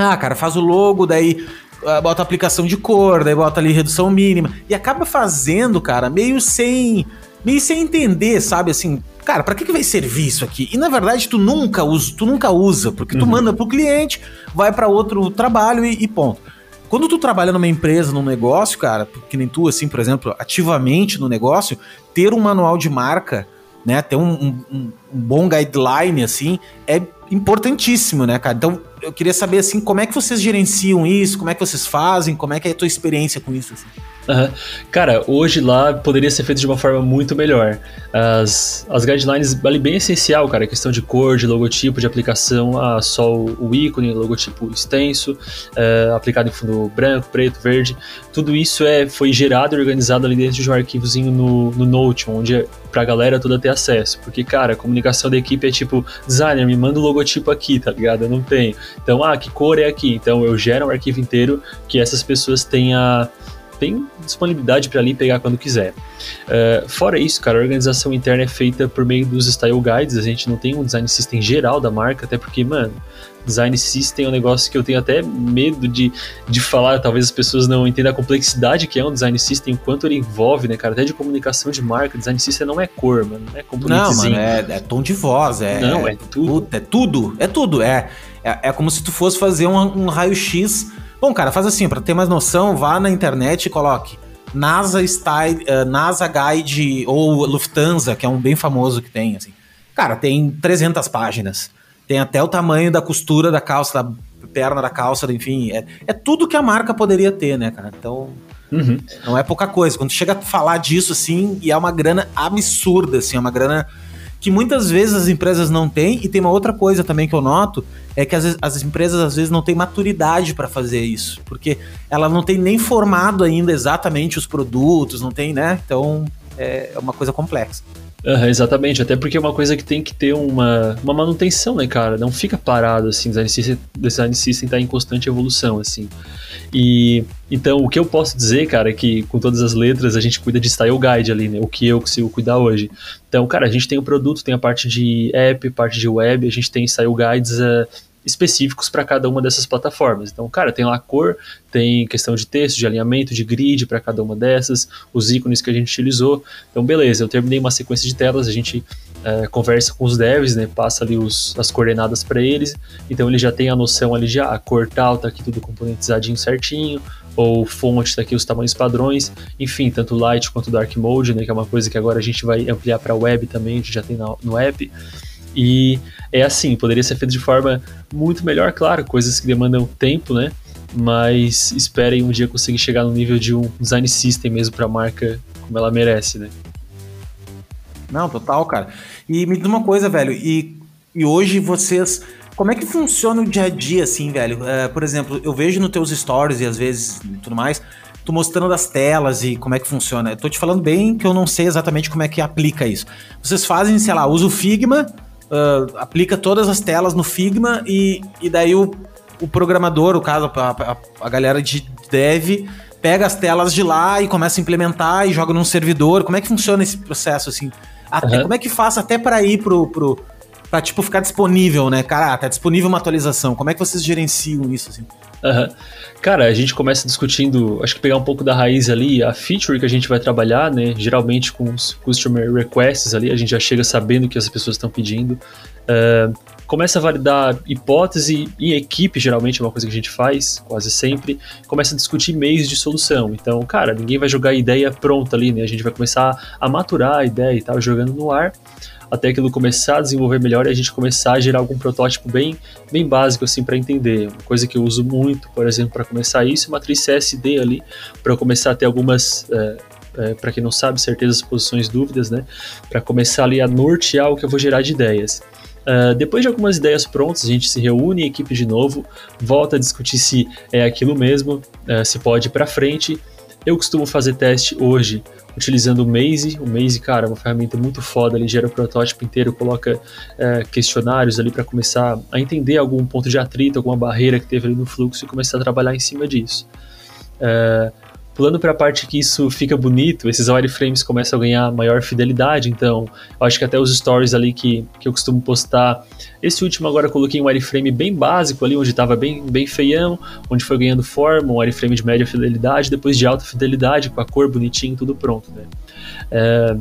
Ah, cara, faz o logo, daí ah, bota aplicação de cor, daí bota ali redução mínima. E acaba fazendo, cara, meio sem. meio sem entender, sabe? Assim, cara, para que, que vai servir isso aqui? E na verdade tu nunca usa, tu nunca usa, porque tu uhum. manda pro cliente, vai para outro trabalho e, e ponto. Quando tu trabalha numa empresa, num negócio, cara, que nem tu, assim, por exemplo, ativamente no negócio, ter um manual de marca, né, ter um, um, um bom guideline, assim, é importantíssimo, né, cara? Então, eu queria saber, assim, como é que vocês gerenciam isso, como é que vocês fazem, como é que é a tua experiência com isso, assim? Uhum. Cara, hoje lá poderia ser feito de uma forma muito melhor. As, as guidelines ali bem essencial, cara, a questão de cor, de logotipo, de aplicação, a só o, o ícone, logotipo extenso, é, aplicado em fundo branco, preto, verde. Tudo isso é, foi gerado e organizado ali dentro de um arquivozinho no, no Notion, onde é pra galera toda ter acesso. Porque, cara, a comunicação da equipe é tipo, designer, me manda o logotipo aqui, tá ligado? Eu não tenho. Então, ah, que cor é aqui? Então eu gero um arquivo inteiro que essas pessoas tenham tem disponibilidade para ali pegar quando quiser. Uh, fora isso, cara, a organização interna é feita por meio dos style guides, a gente não tem um design system geral da marca, até porque, mano, design system é um negócio que eu tenho até medo de, de falar, talvez as pessoas não entendam a complexidade que é um design system, quanto ele envolve, né, cara, até de comunicação de marca, design system não é cor, mano, não é Não, mano, é, é, tom de voz, é... Não, é, é tudo. É tudo, é tudo, é, é, é como se tu fosse fazer um, um raio-x Bom, cara, faz assim, para ter mais noção, vá na internet e coloque NASA Style, uh, NASA Guide ou Lufthansa, que é um bem famoso que tem, assim. Cara, tem 300 páginas. Tem até o tamanho da costura da calça, da perna da calça, enfim. É, é tudo que a marca poderia ter, né, cara? Então, uhum. não é pouca coisa. Quando chega a falar disso, assim, e é uma grana absurda, assim, é uma grana que muitas vezes as empresas não têm. E tem uma outra coisa também que eu noto, é que as, as empresas às vezes não têm maturidade para fazer isso, porque ela não tem nem formado ainda exatamente os produtos, não tem, né? Então é uma coisa complexa. Uhum, exatamente, até porque é uma coisa que tem que ter uma, uma manutenção, né, cara? Não fica parado, assim, system, design system tá em constante evolução, assim. E então o que eu posso dizer, cara, é que com todas as letras a gente cuida de style guide ali, né? O que eu consigo cuidar hoje. Então, cara, a gente tem o produto, tem a parte de app, parte de web, a gente tem style guides. Uh, específicos para cada uma dessas plataformas. Então, cara, tem lá cor, tem questão de texto, de alinhamento, de grid para cada uma dessas, os ícones que a gente utilizou. Então, beleza, eu terminei uma sequência de telas, a gente é, conversa com os devs, né, passa ali os, as coordenadas para eles, então ele já tem a noção ali de ah, a cor tal, tá aqui tudo componentizadinho certinho, ou fonte, tá aqui os tamanhos padrões, enfim, tanto light quanto dark mode, né, que é uma coisa que agora a gente vai ampliar para web também, a gente já tem no app. E é assim, poderia ser feito de forma muito melhor, claro, coisas que demandam tempo, né? Mas esperem um dia conseguir chegar no nível de um design system mesmo para a marca como ela merece, né? Não, total, cara. E me diz uma coisa, velho, e, e hoje vocês. Como é que funciona o dia a dia, assim, velho? É, por exemplo, eu vejo nos teus stories e às vezes tudo mais, tu mostrando das telas e como é que funciona. Eu tô te falando bem que eu não sei exatamente como é que aplica isso. Vocês fazem, sei lá, usa o Figma, uh, aplica todas as telas no Figma e, e daí o, o programador, o caso, a, a, a galera de dev, pega as telas de lá e começa a implementar e joga num servidor. Como é que funciona esse processo, assim? Até, uhum. Como é que faz até para ir pro, pro, pra, tipo, ficar disponível, né? Cara, tá disponível uma atualização. Como é que vocês gerenciam isso, assim? Cara, a gente começa discutindo, acho que pegar um pouco da raiz ali, a feature que a gente vai trabalhar, né? Geralmente com os customer requests ali, a gente já chega sabendo o que as pessoas estão pedindo. Uh, começa a validar hipótese em equipe, geralmente é uma coisa que a gente faz, quase sempre. Começa a discutir meios de solução. Então, cara, ninguém vai jogar a ideia pronta ali, né? A gente vai começar a maturar a ideia e tal, jogando no ar até aquilo começar a desenvolver melhor e a gente começar a gerar algum protótipo bem, bem básico assim para entender. Uma coisa que eu uso muito, por exemplo, para começar isso, é matriz CSD ali, para começar a ter algumas é, é, para quem não sabe, certezas, posições, dúvidas, né? Para começar ali a nortear o que eu vou gerar de ideias. Uh, depois de algumas ideias prontas, a gente se reúne em equipe de novo, volta a discutir se é aquilo mesmo, uh, se pode ir para frente. Eu costumo fazer teste hoje utilizando o Maze. O Maze, cara, é uma ferramenta muito foda, ele gera o protótipo inteiro, coloca é, questionários ali para começar a entender algum ponto de atrito, alguma barreira que teve ali no fluxo e começar a trabalhar em cima disso. É, Pulando para a parte que isso fica bonito, esses wireframes começam a ganhar maior fidelidade, então eu acho que até os stories ali que, que eu costumo postar, esse último agora coloquei um wireframe bem básico ali, onde estava bem, bem feião, onde foi ganhando forma, um wireframe de média fidelidade, depois de alta fidelidade, com a cor bonitinho, tudo pronto, né? É,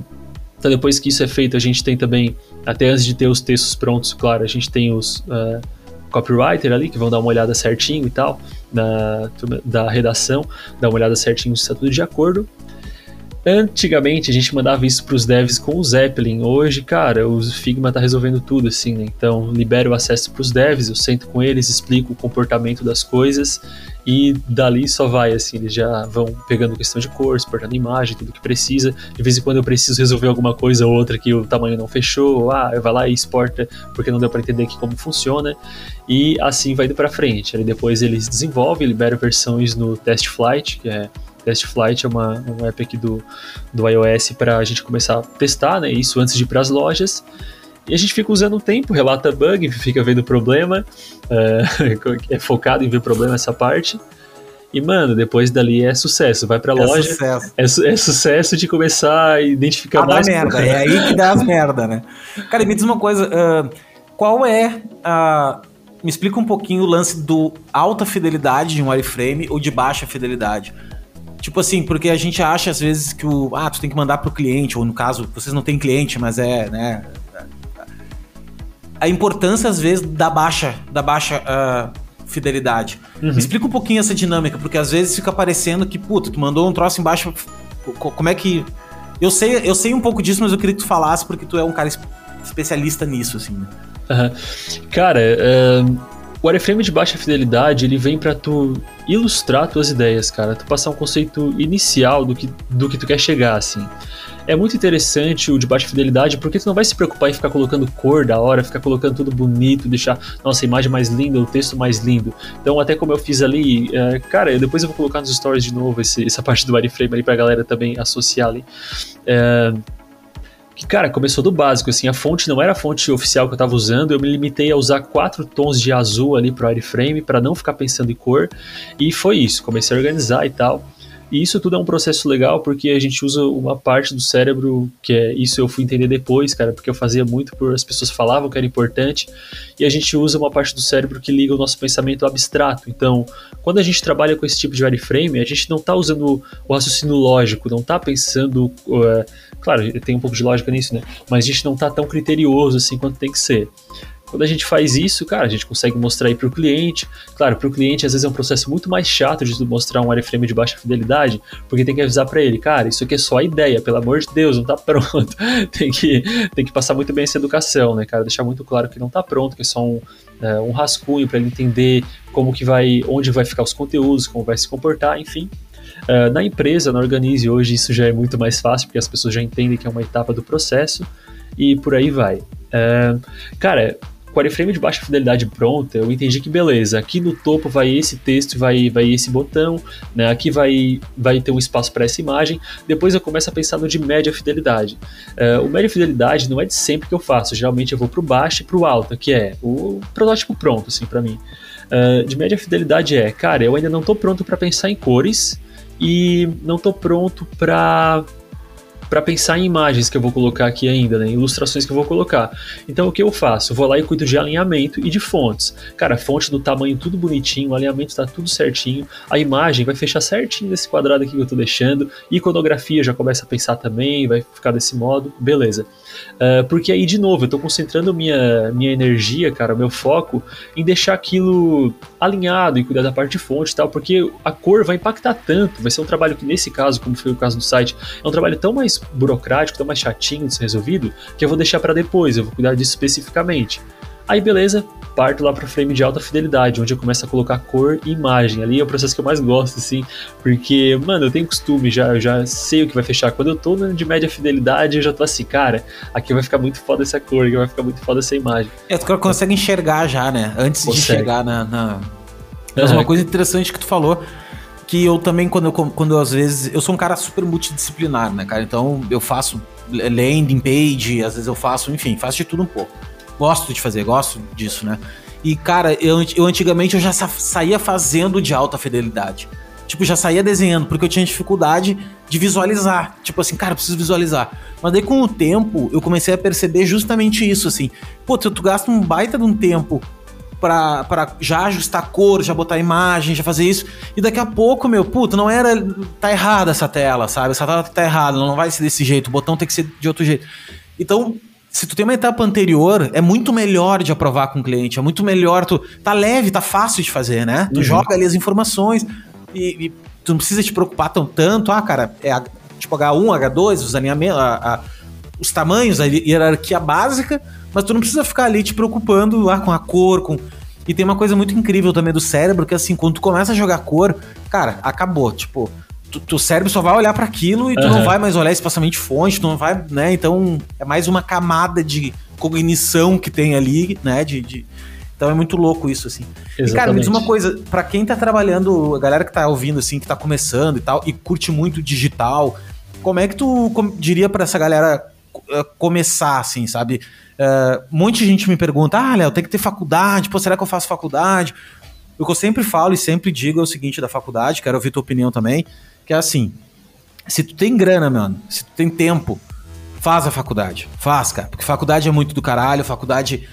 então depois que isso é feito, a gente tem também, até antes de ter os textos prontos, claro, a gente tem os... Uh, copywriter ali, que vão dar uma olhada certinho e tal, da, da redação, dar uma olhada certinho se está tudo de acordo. Antigamente a gente mandava isso para os devs com o Zeppelin. Hoje, cara, o Figma tá resolvendo tudo assim, né? Então, libero o acesso para os devs, eu sento com eles, explico o comportamento das coisas e dali só vai, assim, eles já vão pegando questão de cor, exportando imagem, tudo que precisa. De vez em quando eu preciso resolver alguma coisa ou outra que o tamanho não fechou, ah, vai lá e exporta porque não deu para entender aqui como funciona. E assim vai indo para frente. Aí depois eles desenvolvem, liberam versões no Test Flight, que é Test Flight é uma, um app aqui do, do iOS para a gente começar a testar, né? Isso antes de ir para as lojas. E a gente fica usando o tempo, relata bug, fica vendo problema, é, é focado em ver problema essa parte. E, mano, depois dali é sucesso. Vai pra é loja. Sucesso. É, é, sucesso de começar a identificar ah, mais. Dá merda, é aí que dá as merda, né? Cara, me diz uma coisa: uh, qual é a. Me explica um pouquinho o lance do alta fidelidade de um wireframe ou de baixa fidelidade. Tipo assim, porque a gente acha às vezes que o. Ah, tu tem que mandar pro cliente, ou no caso, vocês não têm cliente, mas é, né? A importância, às vezes, da baixa, da baixa uh, fidelidade. Uhum. Me explica um pouquinho essa dinâmica, porque às vezes fica parecendo que, puta, tu mandou um troço embaixo. Como é que. Eu sei, eu sei um pouco disso, mas eu queria que tu falasse, porque tu é um cara especialista nisso, assim, né? Uhum. Cara, uh o wireframe de baixa fidelidade, ele vem para tu ilustrar tuas ideias, cara, tu passar um conceito inicial do que, do que tu quer chegar, assim. É muito interessante o de baixa fidelidade, porque tu não vai se preocupar em ficar colocando cor da hora, ficar colocando tudo bonito, deixar nossa imagem mais linda, o texto mais lindo. Então, até como eu fiz ali, é, cara, depois eu vou colocar nos stories de novo esse, essa parte do wireframe ali pra galera também associar ali. É, que, cara, começou do básico, assim, a fonte não era a fonte oficial que eu estava usando, eu me limitei a usar quatro tons de azul ali pro wireframe para não ficar pensando em cor, e foi isso, comecei a organizar e tal. E isso tudo é um processo legal porque a gente usa uma parte do cérebro, que é isso eu fui entender depois, cara, porque eu fazia muito por as pessoas falavam que era importante, e a gente usa uma parte do cérebro que liga o nosso pensamento abstrato. Então, quando a gente trabalha com esse tipo de wireframe, a gente não está usando o raciocínio lógico, não está pensando. Uh, claro, tem um pouco de lógica nisso, né? Mas a gente não está tão criterioso assim quanto tem que ser. Quando a gente faz isso, cara, a gente consegue mostrar aí para o cliente. Claro, para o cliente às vezes é um processo muito mais chato de mostrar um wireframe de baixa fidelidade, porque tem que avisar para ele, cara, isso aqui é só a ideia, pelo amor de Deus, não está pronto. tem, que, tem que passar muito bem essa educação, né, cara? Deixar muito claro que não está pronto, que é só um, é, um rascunho para ele entender como que vai, onde vai ficar os conteúdos, como vai se comportar, enfim. Uh, na empresa, na Organize, hoje isso já é muito mais fácil, porque as pessoas já entendem que é uma etapa do processo e por aí vai. Uh, cara, com wireframe de baixa fidelidade pronta, eu entendi que beleza, aqui no topo vai esse texto, vai, vai esse botão, né? Aqui vai, vai ter um espaço para essa imagem. Depois eu começo a pensar no de média fidelidade. Uh, o média fidelidade não é de sempre que eu faço, geralmente eu vou para o baixo e para o alto, que é o protótipo pronto, assim, para mim. Uh, de média fidelidade é, cara, eu ainda não estou pronto para pensar em cores e não estou pronto para para pensar em imagens que eu vou colocar aqui ainda, né? Ilustrações que eu vou colocar. Então o que eu faço? Eu vou lá e cuido de alinhamento e de fontes. Cara, fonte do tamanho tudo bonitinho, o alinhamento está tudo certinho, a imagem vai fechar certinho nesse quadrado aqui que eu estou deixando, iconografia já começa a pensar também, vai ficar desse modo, beleza. Uh, porque aí, de novo, eu estou concentrando minha, minha energia, cara, meu foco em deixar aquilo alinhado e cuidar da parte de fonte e tal, porque a cor vai impactar tanto, vai ser um trabalho que, nesse caso, como foi o caso do site, é um trabalho tão mais burocrático, tão mais chatinho de ser resolvido, que eu vou deixar para depois, eu vou cuidar disso especificamente. Aí beleza, parto lá para frame de alta fidelidade, onde eu começo a colocar cor e imagem. Ali é o processo que eu mais gosto, assim, porque, mano, eu tenho costume, já, eu já sei o que vai fechar. Quando eu tô de média fidelidade, eu já tô assim, cara, aqui vai ficar muito foda essa cor, aqui vai ficar muito foda essa imagem. É, tu consegue enxergar já, né? Antes consegue. de chegar na. na... Mas uma coisa interessante que tu falou que eu também, quando eu, quando eu, às vezes. Eu sou um cara super multidisciplinar, né, cara? Então eu faço landing page, às vezes eu faço, enfim, faço de tudo um pouco gosto de fazer, gosto disso, né? E, cara, eu, eu antigamente eu já sa saía fazendo de alta fidelidade. Tipo, já saía desenhando, porque eu tinha dificuldade de visualizar. Tipo assim, cara, preciso visualizar. Mas daí, com o tempo, eu comecei a perceber justamente isso, assim. Pô, tu, tu gasta um baita de um tempo pra, pra já ajustar cor, já botar imagem, já fazer isso. E daqui a pouco, meu, puta, não era. Tá errada essa tela, sabe? Essa tela tá errada, não vai ser desse jeito, o botão tem que ser de outro jeito. Então, se tu tem uma etapa anterior, é muito melhor de aprovar com o cliente, é muito melhor, tu tá leve, tá fácil de fazer, né? Tu uhum. joga ali as informações e, e, tu não precisa te preocupar tão tanto, ah, cara, é a, tipo H1, H2, os alinhamentos, a, a, os tamanhos, a hierarquia básica, mas tu não precisa ficar ali te preocupando ah, com a cor, com. E tem uma coisa muito incrível também do cérebro, que assim, quando tu começa a jogar cor, cara, acabou. Tipo, tu, tu cérebro só vai olhar para aquilo e tu uhum. não vai mais olhar espaçamente fonte, tu não vai, né? Então é mais uma camada de cognição que tem ali, né? De, de... Então é muito louco isso, assim. Exatamente. E, cara, me diz uma coisa, para quem tá trabalhando, a galera que tá ouvindo, assim, que tá começando e tal, e curte muito digital, como é que tu diria para essa galera uh, começar, assim, sabe? Uh, um monte de gente me pergunta, ah, Léo, tem que ter faculdade, pô, será que eu faço faculdade? O que eu sempre falo e sempre digo é o seguinte da faculdade, quero ouvir tua opinião também, que é assim, se tu tem grana, mano, se tu tem tempo, faz a faculdade. Faz, cara. Porque faculdade é muito do caralho, faculdade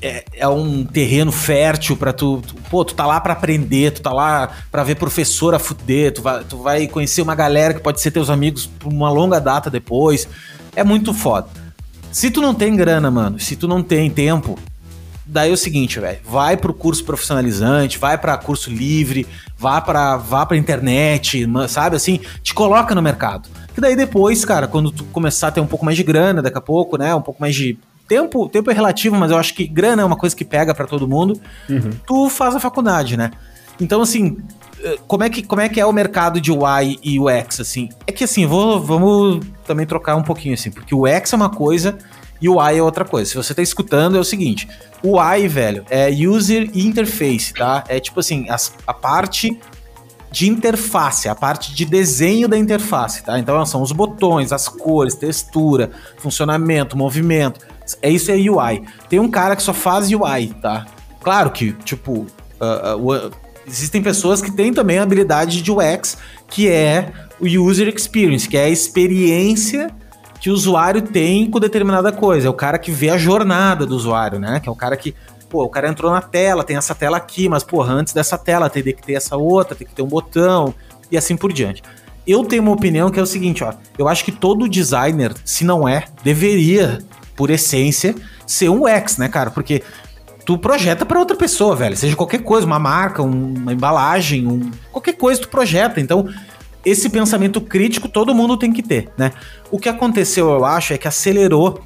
é, é um terreno fértil para tu, tu, Pô, tu tá lá para aprender, tu tá lá para ver professor a fuder, tu vai, tu vai conhecer uma galera que pode ser teus amigos por uma longa data depois. É muito foda. Se tu não tem grana, mano, se tu não tem tempo, daí é o seguinte, velho, vai pro curso profissionalizante, vai para curso livre, vá para vá pra internet, sabe assim, te coloca no mercado. Que daí depois, cara, quando tu começar a ter um pouco mais de grana, daqui a pouco, né, um pouco mais de tempo, tempo é relativo, mas eu acho que grana é uma coisa que pega para todo mundo. Uhum. Tu faz a faculdade, né? Então, assim, eh, como é que, como é, que é o mercado de UI e UX, assim? É que, assim, vou, vamos também trocar um pouquinho, assim, porque o UX é uma coisa e o UI é outra coisa. Se você tá escutando, é o seguinte, o UI, velho, é User Interface, tá? É tipo assim, a, a parte de interface, a parte de desenho da interface, tá? Então são os botões, as cores, textura, funcionamento, movimento. É isso é UI. Tem um cara que só faz UI, tá? Claro que, tipo, uh, uh, existem pessoas que têm também a habilidade de UX, que é o User Experience, que é a experiência que o usuário tem com determinada coisa. É o cara que vê a jornada do usuário, né? Que é o cara que, pô, o cara entrou na tela, tem essa tela aqui, mas, porra, antes dessa tela teria que ter essa outra, tem que ter um botão e assim por diante. Eu tenho uma opinião que é o seguinte, ó. Eu acho que todo designer, se não é, deveria por essência, ser um UX, né, cara? Porque tu projeta para outra pessoa, velho. Seja qualquer coisa, uma marca, um, uma embalagem, um, qualquer coisa tu projeta. Então, esse pensamento crítico todo mundo tem que ter, né? O que aconteceu, eu acho, é que acelerou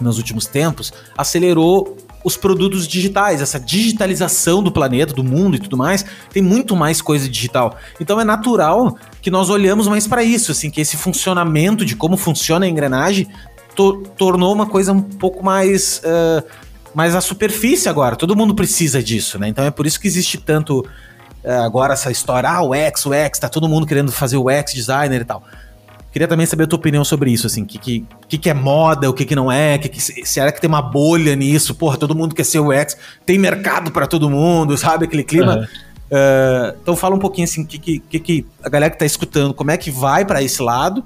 nos últimos tempos, acelerou os produtos digitais, essa digitalização do planeta, do mundo e tudo mais, tem muito mais coisa digital. Então é natural que nós olhamos mais para isso, assim, que esse funcionamento de como funciona a engrenagem to tornou uma coisa um pouco mais. Uh, mais à superfície agora. Todo mundo precisa disso, né? Então é por isso que existe tanto agora essa história, ah, o X, o X, tá todo mundo querendo fazer o X designer e tal. Queria também saber a tua opinião sobre isso, assim, o que, que, que, que é moda, o que, que não é, que, que, será que tem uma bolha nisso? Porra, todo mundo quer ser o X, tem mercado para todo mundo, sabe? Aquele clima. Uhum. Uh, então fala um pouquinho assim, que, que, que a galera que tá escutando, como é que vai para esse lado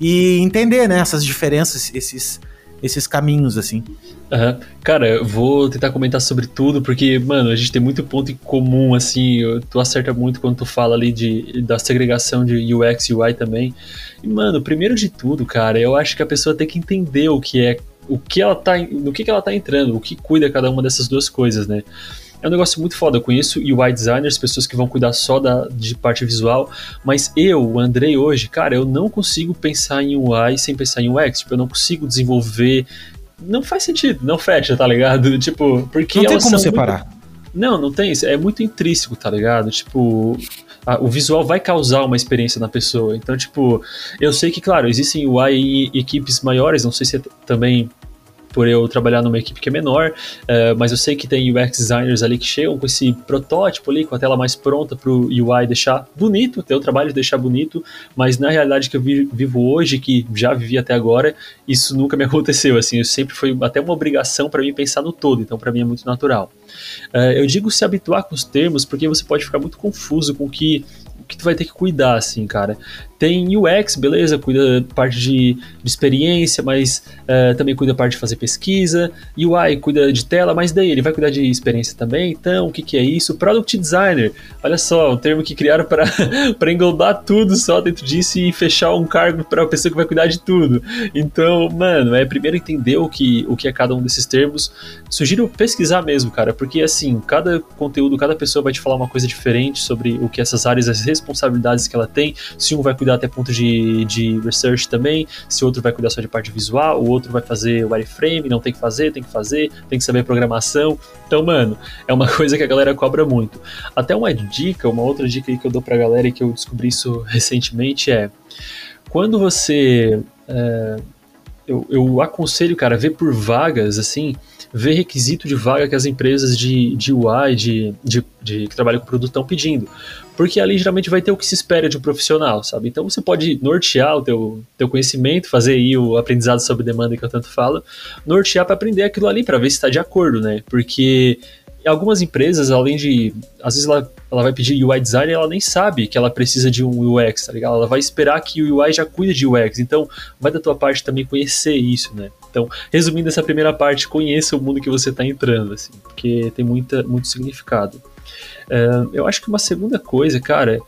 e entender, né, essas diferenças, esses, esses caminhos, assim. Uhum. Cara, eu vou tentar comentar sobre tudo, porque, mano, a gente tem muito ponto em comum, assim, tu acerta muito quando tu fala ali de, da segregação de UX e UI também. E, mano, primeiro de tudo, cara, eu acho que a pessoa tem que entender o que é, o que ela tá, no que, que ela tá entrando, o que cuida cada uma dessas duas coisas, né? É um negócio muito foda. Eu conheço UI designers, pessoas que vão cuidar só da de parte visual, mas eu, o Andrei, hoje, cara, eu não consigo pensar em UI sem pensar em UX. Tipo, eu não consigo desenvolver. Não faz sentido, não fecha, tá ligado? Tipo, porque. Não tem como separar. Muito... Não, não tem. É muito intrínseco, tá ligado? Tipo, a, o visual vai causar uma experiência na pessoa. Então, tipo, eu sei que, claro, existem UI equipes maiores, não sei se é também por eu trabalhar numa equipe que é menor, uh, mas eu sei que tem UX designers ali que chegam com esse protótipo ali, com a tela mais pronta para o UI deixar bonito, ter o trabalho de deixar bonito, mas na realidade que eu vivo hoje, que já vivi até agora, isso nunca me aconteceu, assim, eu sempre foi até uma obrigação para mim pensar no todo, então para mim é muito natural. Uh, eu digo se habituar com os termos, porque você pode ficar muito confuso com que que tu vai ter que cuidar, assim, cara. Tem UX, beleza, cuida da parte de, de experiência, mas uh, também cuida da parte de fazer pesquisa. UI cuida de tela, mas daí ele vai cuidar de experiência também. Então, o que, que é isso? Product Designer, olha só, um termo que criaram para englobar tudo só dentro disso e fechar um cargo para a pessoa que vai cuidar de tudo. Então, mano, é primeiro entender o que, o que é cada um desses termos. Sugiro pesquisar mesmo, cara, porque assim, cada conteúdo, cada pessoa vai te falar uma coisa diferente sobre o que essas áreas responsabilidades que ela tem, se um vai cuidar até ponto de, de research também, se outro vai cuidar só de parte visual, o outro vai fazer wireframe, não tem que fazer, tem que fazer, tem que saber programação. Então, mano, é uma coisa que a galera cobra muito. Até uma dica, uma outra dica que eu dou pra galera e que eu descobri isso recentemente é quando você. É, eu, eu aconselho, cara, ver por vagas, assim, ver requisito de vaga que as empresas de, de UI, de, de, de que trabalham com produto estão pedindo. Porque ali geralmente vai ter o que se espera de um profissional, sabe? Então você pode nortear o teu, teu conhecimento, fazer aí o aprendizado sobre demanda que eu tanto falo, nortear para aprender aquilo ali, para ver se está de acordo, né? Porque algumas empresas, além de. Às vezes ela, ela vai pedir UI design e ela nem sabe que ela precisa de um UX, tá ligado? Ela vai esperar que o UI já cuide de UX. Então, vai da tua parte também conhecer isso, né? Então, resumindo essa primeira parte, conheça o mundo que você está entrando, assim, porque tem muita, muito significado. Uh, eu acho que uma segunda coisa, cara,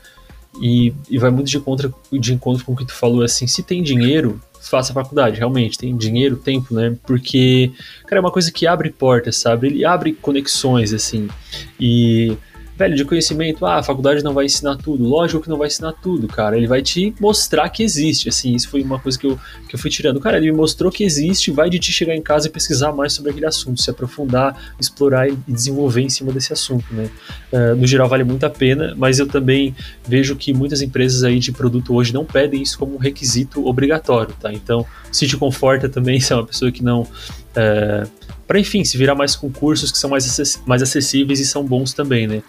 e, e vai muito de, contra, de encontro com o que tu falou, assim, se tem dinheiro, faça faculdade, realmente, tem dinheiro, tempo, né? Porque, cara, é uma coisa que abre portas, sabe? Ele abre conexões, assim. E velho, de conhecimento, ah, a faculdade não vai ensinar tudo. Lógico que não vai ensinar tudo, cara. Ele vai te mostrar que existe. Assim, isso foi uma coisa que eu, que eu fui tirando. Cara, ele me mostrou que existe, vai de te chegar em casa e pesquisar mais sobre aquele assunto, se aprofundar, explorar e desenvolver em cima desse assunto, né? Uh, no geral, vale muito a pena, mas eu também vejo que muitas empresas aí de produto hoje não pedem isso como um requisito obrigatório, tá? Então, se te conforta também, se é uma pessoa que não. Uh, para enfim, se virar mais com cursos que são mais, mais acessíveis e são bons também, né?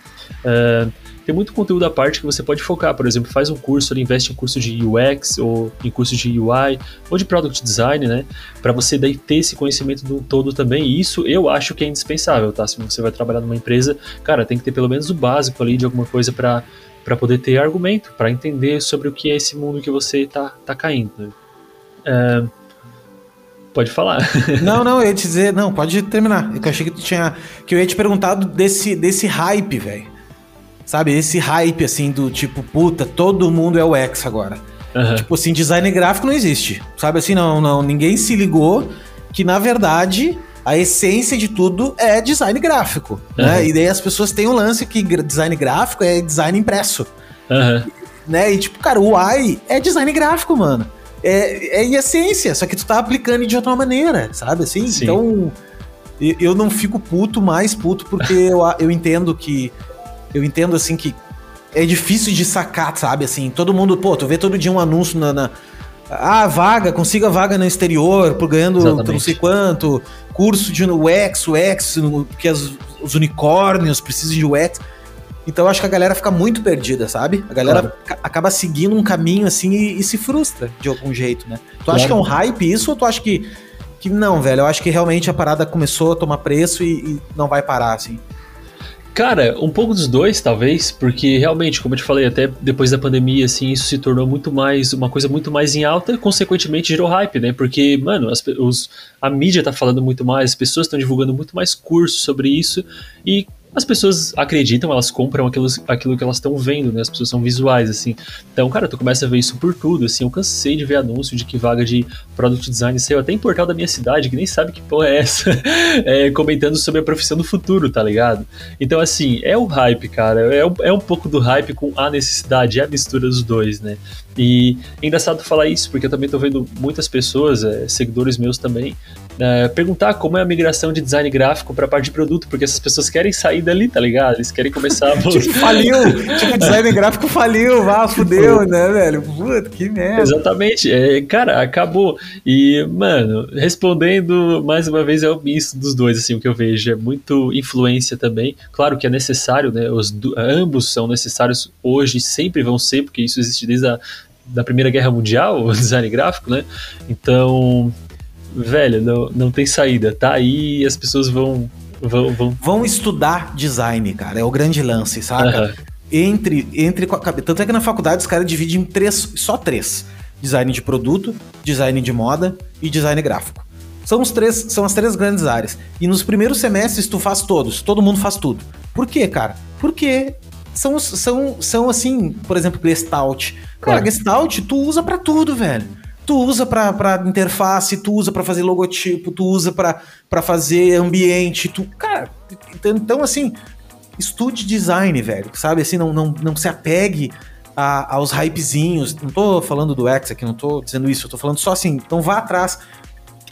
Uh, tem muito conteúdo à parte que você pode focar, por exemplo, faz um curso, ele investe em curso de UX ou em curso de UI ou de Product Design, né? Para você daí ter esse conhecimento do todo também. E isso eu acho que é indispensável, tá? Se você vai trabalhar numa empresa, cara, tem que ter pelo menos o básico ali de alguma coisa para para poder ter argumento, para entender sobre o que é esse mundo que você tá, tá caindo. Né? Uh, Pode falar. Não, não, eu ia te dizer. Não, pode terminar. Eu achei que tu tinha. Que eu ia te perguntar desse, desse hype, velho. Sabe? Esse hype, assim, do tipo, puta, todo mundo é o X agora. Uhum. Tipo assim, design gráfico não existe. Sabe assim, não, não. Ninguém se ligou que, na verdade, a essência de tudo é design gráfico. Uhum. Né? E daí as pessoas têm o um lance que design gráfico é design impresso. Uhum. Né? E tipo, cara, o UI é design gráfico, mano é, é em essência, só que tu tá aplicando de outra maneira, sabe assim? Sim. Então, eu não fico puto, mais puto, porque eu, eu entendo que. Eu entendo assim que é difícil de sacar, sabe? Assim, todo mundo, pô, tu vê todo dia um anúncio na. na ah, vaga, consiga vaga no exterior, por ganhando Exatamente. não sei quanto, curso de UX, UX, que as, os unicórnios precisam de UX. Então eu acho que a galera fica muito perdida, sabe? A galera claro. acaba seguindo um caminho assim e, e, se frustra de algum jeito, né? Tu claro. acha que é um hype isso ou tu acha que, que não, velho? Eu acho que realmente a parada começou a tomar preço e, e não vai parar, assim. Cara, um pouco dos dois, talvez, porque realmente, como eu te falei, até depois da pandemia, assim, isso se tornou muito mais, uma coisa muito mais em alta, consequentemente gerou hype, né? Porque, mano, as, os, a mídia tá falando muito mais, as pessoas estão divulgando muito mais cursos sobre isso, e as pessoas acreditam, elas compram aquilo, aquilo que elas estão vendo, né? As pessoas são visuais, assim. Então, cara, tu começa a ver isso por tudo, assim. Eu cansei de ver anúncio de que vaga de product design saiu até em portal da minha cidade, que nem sabe que porra é essa, é, comentando sobre a profissão do futuro, tá ligado? Então, assim, é o hype, cara. É, é um pouco do hype com a necessidade, é a mistura dos dois, né? E é engraçado falar isso, porque eu também tô vendo muitas pessoas, é, seguidores meus também, é, perguntar como é a migração de design gráfico para parte de produto, porque essas pessoas querem sair dali, tá ligado? Eles querem começar a. tipo, faliu! tipo, design gráfico faliu, vá, fudeu, né, velho? Puta, que merda. Exatamente, é, cara, acabou. E, mano, respondendo mais uma vez, é o misto dos dois, assim, o que eu vejo. É muito influência também. Claro que é necessário, né? Os, ambos são necessários hoje, sempre vão ser, porque isso existe desde a da Primeira Guerra Mundial, o design gráfico, né? Então, velho, não, não tem saída. Tá aí as pessoas vão, vão, vão. Vão estudar design, cara. É o grande lance, saca? Uhum. Entre, entre. Tanto é que na faculdade os caras dividem em três, só três: design de produto, design de moda e design gráfico. São, os três, são as três grandes áreas. E nos primeiros semestres tu faz todos, todo mundo faz tudo. Por quê, cara? Porque são, são, são assim, por exemplo, Gestalt. Cara, claro. Gestalt tu usa para tudo, velho tu usa para interface, tu usa para fazer logotipo, tu usa para fazer ambiente, tu, cara, então, então assim, estude design, velho, sabe? Assim, não, não, não se apegue a, aos hypezinhos. Não tô falando do X aqui, não tô dizendo isso, eu tô falando só assim, então vá atrás.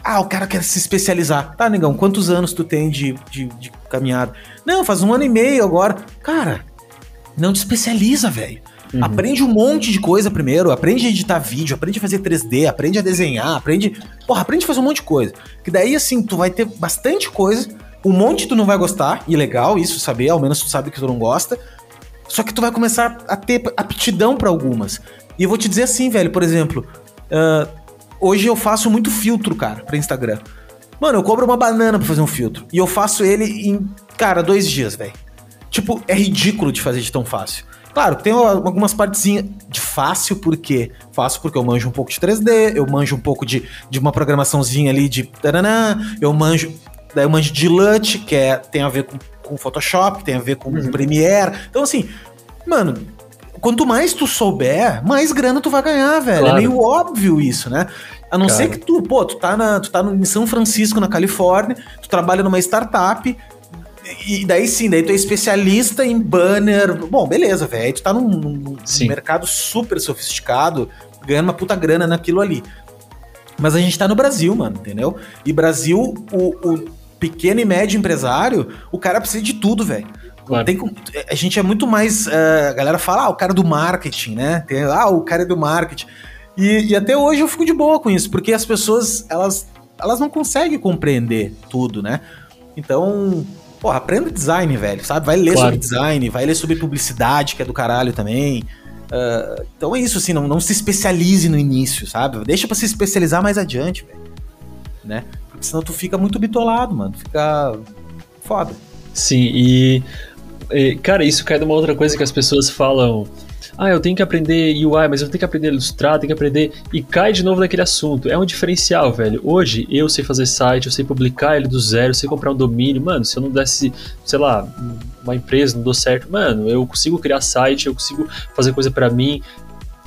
Ah, o cara quer se especializar. Tá, negão, quantos anos tu tem de, de, de caminhada? Não, faz um ano e meio agora. Cara, não te especializa, velho. Uhum. Aprende um monte de coisa primeiro, aprende a editar vídeo, aprende a fazer 3D, aprende a desenhar, aprende. Porra, aprende a fazer um monte de coisa. Que daí, assim, tu vai ter bastante coisa, um monte tu não vai gostar, e legal isso saber, ao menos tu sabe que tu não gosta. Só que tu vai começar a ter aptidão para algumas. E eu vou te dizer assim, velho, por exemplo, uh, hoje eu faço muito filtro, cara, pra Instagram. Mano, eu cobro uma banana pra fazer um filtro. E eu faço ele em, cara, dois dias, velho. Tipo, é ridículo de fazer de tão fácil. Claro, tem algumas partezinhas de fácil, porque fácil porque eu manjo um pouco de 3D, eu manjo um pouco de, de uma programaçãozinha ali de taranã, eu manjo, daí eu manjo de LUT, que é, tem a ver com, com Photoshop, tem a ver com uhum. Premiere. Então, assim, mano, quanto mais tu souber, mais grana tu vai ganhar, velho. É claro. É meio óbvio isso, né? A não Cara. ser que tu, pô, tu tá, na, tu tá no, em São Francisco, na Califórnia, tu trabalha numa startup, e daí sim, daí tu é especialista em banner. Bom, beleza, velho. Tu tá num, num mercado super sofisticado, ganhando uma puta grana naquilo ali. Mas a gente tá no Brasil, mano, entendeu? E Brasil, o, o pequeno e médio empresário, o cara precisa de tudo, velho. Claro. Tem, a gente é muito mais. Uh, a galera fala, ah, o cara do marketing, né? Tem, ah, o cara é do marketing. E, e, até hoje eu fico de boa com isso, porque as pessoas, elas, elas não conseguem compreender tudo, né? Então, Porra, aprenda design, velho, sabe? Vai ler claro. sobre design, vai ler sobre publicidade, que é do caralho também. Uh, então é isso, assim, não, não se especialize no início, sabe? Deixa pra se especializar mais adiante, velho. Né? Porque senão tu fica muito bitolado, mano. Fica foda. Sim, e, e. Cara, isso cai de uma outra coisa que as pessoas falam ah, eu tenho que aprender UI, mas eu tenho que aprender a ilustrar, tenho que aprender. E cai de novo naquele assunto. É um diferencial, velho. Hoje eu sei fazer site, eu sei publicar ele do zero, eu sei comprar um domínio. Mano, se eu não desse, sei lá, uma empresa, não deu certo, mano, eu consigo criar site, eu consigo fazer coisa para mim,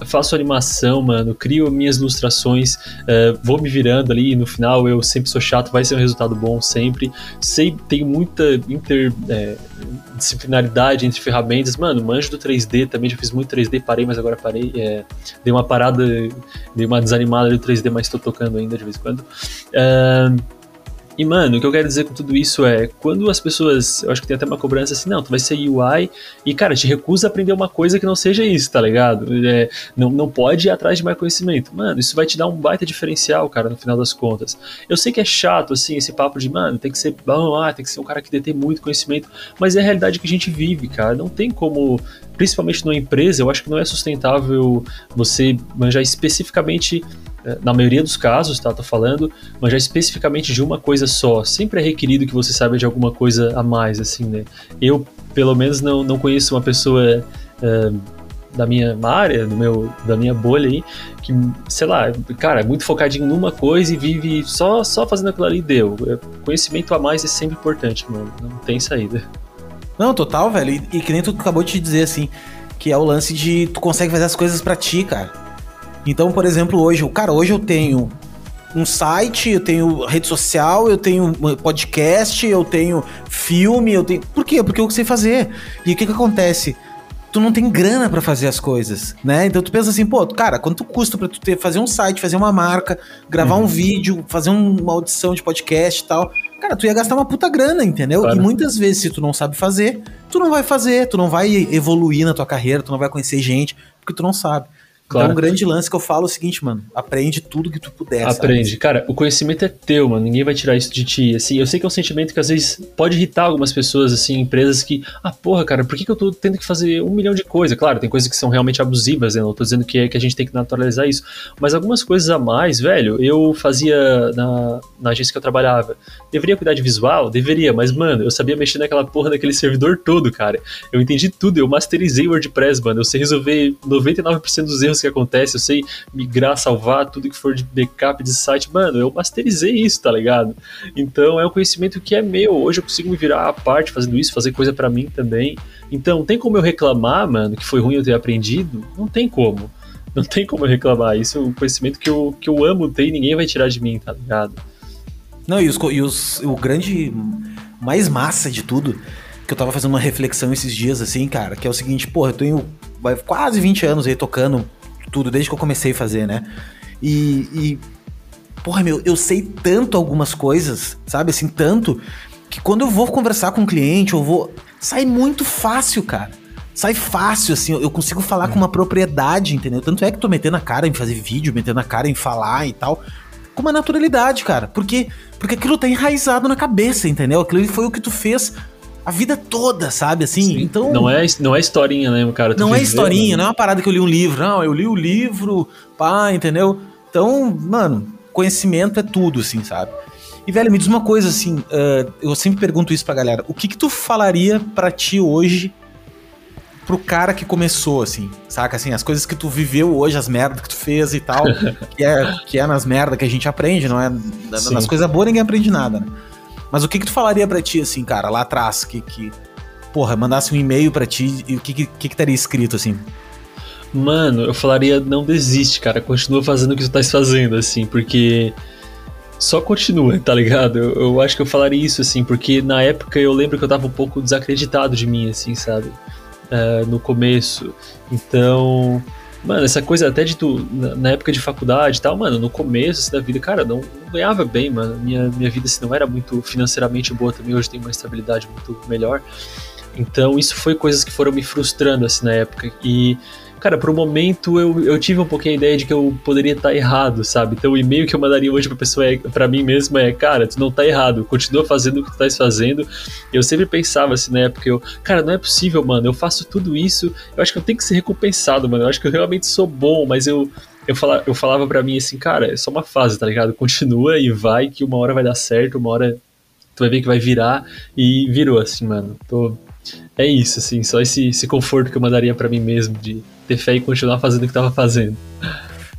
faço animação, mano, crio minhas ilustrações, uh, vou me virando ali no final eu sempre sou chato, vai ser um resultado bom sempre. Sei, tenho muita interdisciplinaridade é, entre ferramentas, mano, manjo do 3D também, já fiz muito 3D, parei, mas agora parei. É, dei uma parada, dei uma desanimada do 3D, mas estou tocando ainda de vez em quando. Uh, e, mano, o que eu quero dizer com tudo isso é, quando as pessoas, eu acho que tem até uma cobrança assim, não, tu vai ser UI e, cara, te recusa a aprender uma coisa que não seja isso, tá ligado? É, não, não pode ir atrás de mais conhecimento. Mano, isso vai te dar um baita diferencial, cara, no final das contas. Eu sei que é chato, assim, esse papo de, mano, tem que ser bom, ah, tem que ser um cara que detém muito conhecimento, mas é a realidade que a gente vive, cara. Não tem como principalmente numa empresa, eu acho que não é sustentável você manjar especificamente na maioria dos casos, tá, tô falando, mas já especificamente de uma coisa só. Sempre é requerido que você saiba de alguma coisa a mais, assim, né? Eu, pelo menos, não, não conheço uma pessoa uh, da minha área, do meu, da minha bolha aí, que, sei lá, cara, é muito focadinho numa coisa e vive só, só fazendo aquilo ali deu. É, conhecimento a mais é sempre importante, mano. Não tem saída. Não, total, velho. E, e que nem tu acabou de dizer, assim, que é o lance de tu consegue fazer as coisas para ti, cara. Então, por exemplo, hoje, cara, hoje eu tenho um site, eu tenho rede social, eu tenho podcast, eu tenho filme, eu tenho. Por quê? Porque eu sei fazer. E o que que acontece? Tu não tem grana para fazer as coisas, né? Então tu pensa assim, pô, cara, quanto custa para tu ter fazer um site, fazer uma marca, gravar uhum. um vídeo, fazer uma audição de podcast e tal? Cara, tu ia gastar uma puta grana, entendeu? Claro. E muitas vezes, se tu não sabe fazer, tu não vai fazer, tu não vai evoluir na tua carreira, tu não vai conhecer gente, porque tu não sabe. Claro. Então, um grande lance que eu falo é o seguinte, mano, aprende tudo que tu puder. Aprende. Sabe? Cara, o conhecimento é teu, mano, ninguém vai tirar isso de ti. Assim, eu sei que é um sentimento que às vezes pode irritar algumas pessoas, assim, empresas que, ah, porra, cara, por que, que eu tô tendo que fazer um milhão de coisas? Claro, tem coisas que são realmente abusivas, né? Não tô dizendo que, é, que a gente tem que naturalizar isso. Mas algumas coisas a mais, velho, eu fazia na, na agência que eu trabalhava. Deveria cuidar de visual? Deveria, mas, mano, eu sabia mexer naquela porra daquele servidor todo, cara. Eu entendi tudo, eu masterizei o WordPress, mano. Eu sei resolver 99% dos erros que acontece, eu sei migrar, salvar tudo que for de backup de site, mano, eu masterizei isso, tá ligado? Então é um conhecimento que é meu. Hoje eu consigo me virar à parte fazendo isso, fazer coisa para mim também. Então, tem como eu reclamar, mano, que foi ruim eu ter aprendido? Não tem como. Não tem como eu reclamar. Isso é um conhecimento que eu, que eu amo ter e ninguém vai tirar de mim, tá ligado? Não, e, os, e os, o grande mais massa de tudo que eu tava fazendo uma reflexão esses dias, assim, cara, que é o seguinte, porra, eu tenho quase 20 anos aí tocando tudo, desde que eu comecei a fazer, né? E, e porra, meu, eu sei tanto algumas coisas, sabe, assim, tanto, que quando eu vou conversar com um cliente, eu vou. Sai muito fácil, cara. Sai fácil, assim, eu consigo falar com uma propriedade, entendeu? Tanto é que tô metendo a cara em fazer vídeo, metendo a cara em falar e tal. Com uma naturalidade, cara. Porque, porque aquilo tá enraizado na cabeça, entendeu? Aquilo foi o que tu fez a vida toda, sabe? Assim, Sim. então. Não é, não é historinha, né, cara? Não é historinha, né? não é uma parada que eu li um livro. Não, eu li o livro, pá, entendeu? Então, mano, conhecimento é tudo, assim, sabe? E, velho, me diz uma coisa, assim, uh, eu sempre pergunto isso pra galera. O que que tu falaria para ti hoje pro cara que começou, assim, saca? Assim, as coisas que tu viveu hoje, as merdas que tu fez e tal, que, é, que é nas merdas que a gente aprende, não é? Sim. Nas coisas boas ninguém aprende nada, né? Mas o que que tu falaria para ti, assim, cara, lá atrás, que, que porra, mandasse um e-mail para ti e o que, que que estaria escrito, assim? Mano, eu falaria não desiste, cara, continua fazendo o que tu tá fazendo, assim, porque só continua, tá ligado? Eu, eu, acho que eu falaria isso, assim, porque na época eu lembro que eu tava um pouco desacreditado de mim, assim, sabe? Uh, no começo. Então, mano, essa coisa até de tu, na, época de faculdade e tal, mano, no começo assim, da vida, cara, não, não, ganhava bem, mano. Minha, minha vida assim, não era muito financeiramente boa também, hoje tem uma estabilidade muito melhor. Então, isso foi coisas que foram me frustrando, assim, na época. E Cara, pro momento eu, eu tive um pouquinho a ideia de que eu poderia estar errado, sabe? Então o e-mail que eu mandaria hoje pra pessoa, é, pra mim mesmo é, cara, tu não tá errado, continua fazendo o que tu tá fazendo. Eu sempre pensava assim na época, eu, cara, não é possível, mano, eu faço tudo isso, eu acho que eu tenho que ser recompensado, mano, eu acho que eu realmente sou bom, mas eu, eu, fala, eu falava para mim assim, cara, é só uma fase, tá ligado? Continua e vai, que uma hora vai dar certo, uma hora tu vai ver que vai virar, e virou assim, mano. Tô, é isso, assim, só esse, esse conforto que eu mandaria para mim mesmo de ter fé e continuar fazendo o que tava fazendo.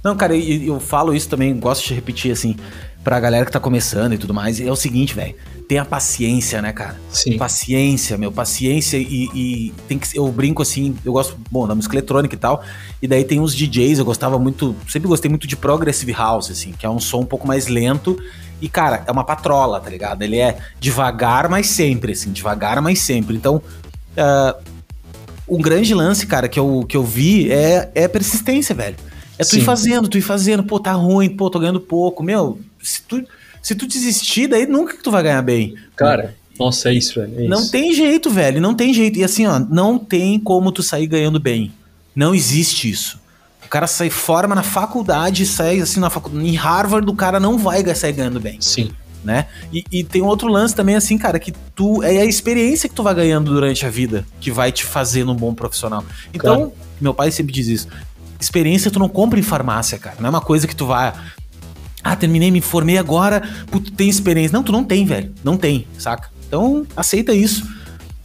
Não, cara, eu, eu falo isso também, gosto de repetir, assim, pra galera que tá começando e tudo mais. É o seguinte, velho. Tenha paciência, né, cara? Sim. Paciência, meu, paciência e, e, tem que eu brinco assim, eu gosto, bom, da música eletrônica e tal. E daí tem uns DJs, eu gostava muito, sempre gostei muito de progressive house assim, que é um som um pouco mais lento e cara, é uma patrola, tá ligado? Ele é devagar, mas sempre assim, devagar, mas sempre. Então, uh, um grande lance, cara, que eu, que eu vi é, é persistência, velho. É tu Sim. ir fazendo, tu ir fazendo, pô, tá ruim, pô, tô ganhando pouco. Meu, se tu, se tu desistir, daí nunca que tu vai ganhar bem. Cara, nossa, é isso, velho. É não isso. tem jeito, velho, não tem jeito. E assim, ó, não tem como tu sair ganhando bem. Não existe isso. O cara sai forma na faculdade, sai assim na faculdade. Em Harvard, o cara não vai sair ganhando bem. Sim né? E, e, tem outro lance também, assim, cara, que tu. É a experiência que tu vai ganhando durante a vida que vai te fazendo um bom profissional. Então, claro. meu pai sempre diz isso. Experiência tu não compra em farmácia, cara. Não é uma coisa que tu vai. Ah, terminei, me formei agora, tu tem experiência. Não, tu não tem, velho. Não tem, saca? Então, aceita isso.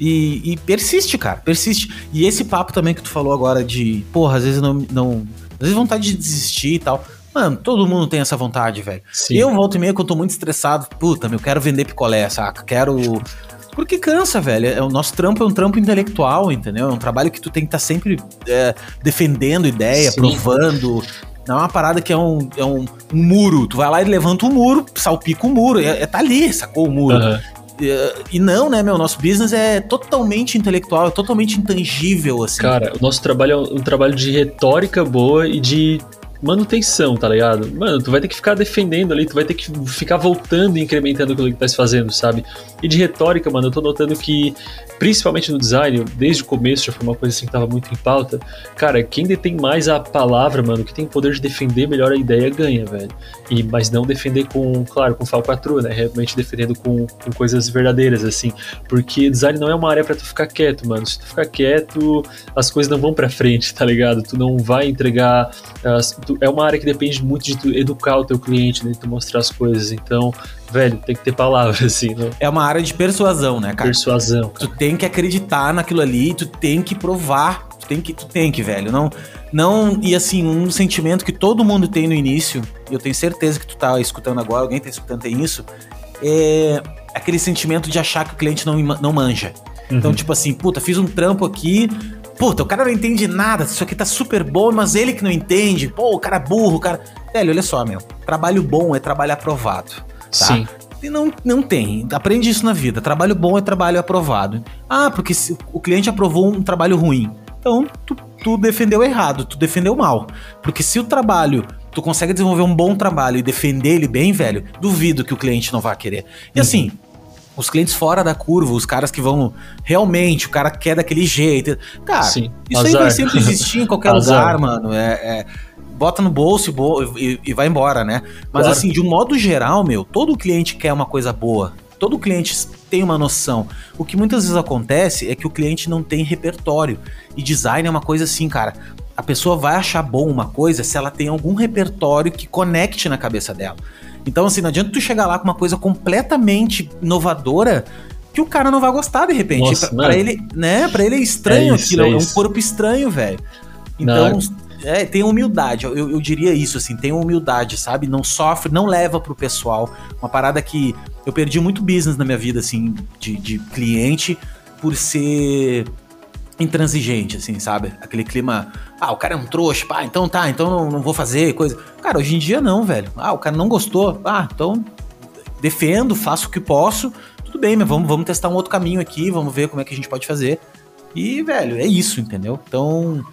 E, e, persiste, cara, persiste. E esse papo também que tu falou agora de, porra, às vezes não. não às vezes vontade de desistir e tal. Mano, todo mundo tem essa vontade, velho. Eu volto e meia quando eu tô muito estressado, puta, meu, quero vender picolé, saca? Quero. Porque cansa, velho. É, o nosso trampo é um trampo intelectual, entendeu? É um trabalho que tu tem que estar tá sempre é, defendendo ideia, Sim. provando. Não é uma parada que é um, é um, um, muro. Tu vai lá e levanta o um muro, salpica o muro. É, é, tá ali, sacou o muro. Uhum. E não, né, meu? Nosso business é totalmente intelectual, é totalmente intangível, assim. Cara, o nosso trabalho é um trabalho de retórica boa e de manutenção, tá ligado? Mano, tu vai ter que ficar defendendo ali, tu vai ter que ficar voltando e incrementando aquilo que tá se fazendo, sabe? E de retórica, mano, eu tô notando que, principalmente no design, desde o começo já foi uma coisa assim que tava muito em pauta. Cara, quem detém mais a palavra, mano, que tem o poder de defender melhor a ideia, ganha, velho. E, mas não defender com, claro, com falcatrua, né? Realmente defendendo com, com coisas verdadeiras, assim. Porque design não é uma área para tu ficar quieto, mano. Se tu ficar quieto, as coisas não vão pra frente, tá ligado? Tu não vai entregar. As, tu, é uma área que depende muito de tu educar o teu cliente, né? De tu mostrar as coisas. Então, velho, tem que ter palavra, assim, né? É uma área de persuasão, né, cara? Persuasão. Cara. Tu tem que acreditar naquilo ali, tu tem que provar, tu tem que, tu tem que, velho. Não, não, e assim, um sentimento que todo mundo tem no início, e eu tenho certeza que tu tá escutando agora, alguém tá escutando tem isso, é aquele sentimento de achar que o cliente não, não manja. Então, uhum. Então, tipo assim, puta, fiz um trampo aqui, puta, o cara não entende nada, isso aqui tá super bom, mas ele que não entende, pô, o cara é burro, o cara. Velho, olha só, meu. Trabalho bom é trabalho aprovado. Tá? Sim. Não, não tem. Aprende isso na vida. Trabalho bom é trabalho aprovado. Ah, porque o cliente aprovou um trabalho ruim. Então, tu, tu defendeu errado, tu defendeu mal. Porque se o trabalho tu consegue desenvolver um bom trabalho e defender ele bem, velho, duvido que o cliente não vá querer. E uhum. assim, os clientes fora da curva, os caras que vão realmente, o cara quer daquele jeito. Cara, Sim. isso Azar. aí vai sempre existir em qualquer lugar, mano. É, é, bota no bolso e, e, vai embora, né? Mas claro. assim, de um modo geral, meu, todo cliente quer uma coisa boa. Todo cliente tem uma noção. O que muitas vezes acontece é que o cliente não tem repertório. E design é uma coisa assim, cara. A pessoa vai achar bom uma coisa se ela tem algum repertório que conecte na cabeça dela. Então, assim, não adianta tu chegar lá com uma coisa completamente inovadora que o cara não vai gostar de repente. Nossa, pra, pra ele, né? Pra ele é estranho é isso, aquilo, é, é, um corpo estranho, velho. Então, não. é, tem humildade, eu, eu, diria isso, assim, tem humildade, sabe? Não sofre, não leva pro pessoal. Uma parada que eu perdi muito business na minha vida, assim, de, de cliente por ser intransigente, assim, sabe? Aquele clima, ah, o cara é um trouxa, pá, então tá, então não, não, vou fazer coisa. Cara, hoje em dia não, velho. Ah, o cara não gostou, ah, então defendo, faço o que posso, tudo bem, mas vamos, vamos testar um outro caminho aqui, vamos ver como é que a gente pode fazer. E, velho, é isso, entendeu? Então,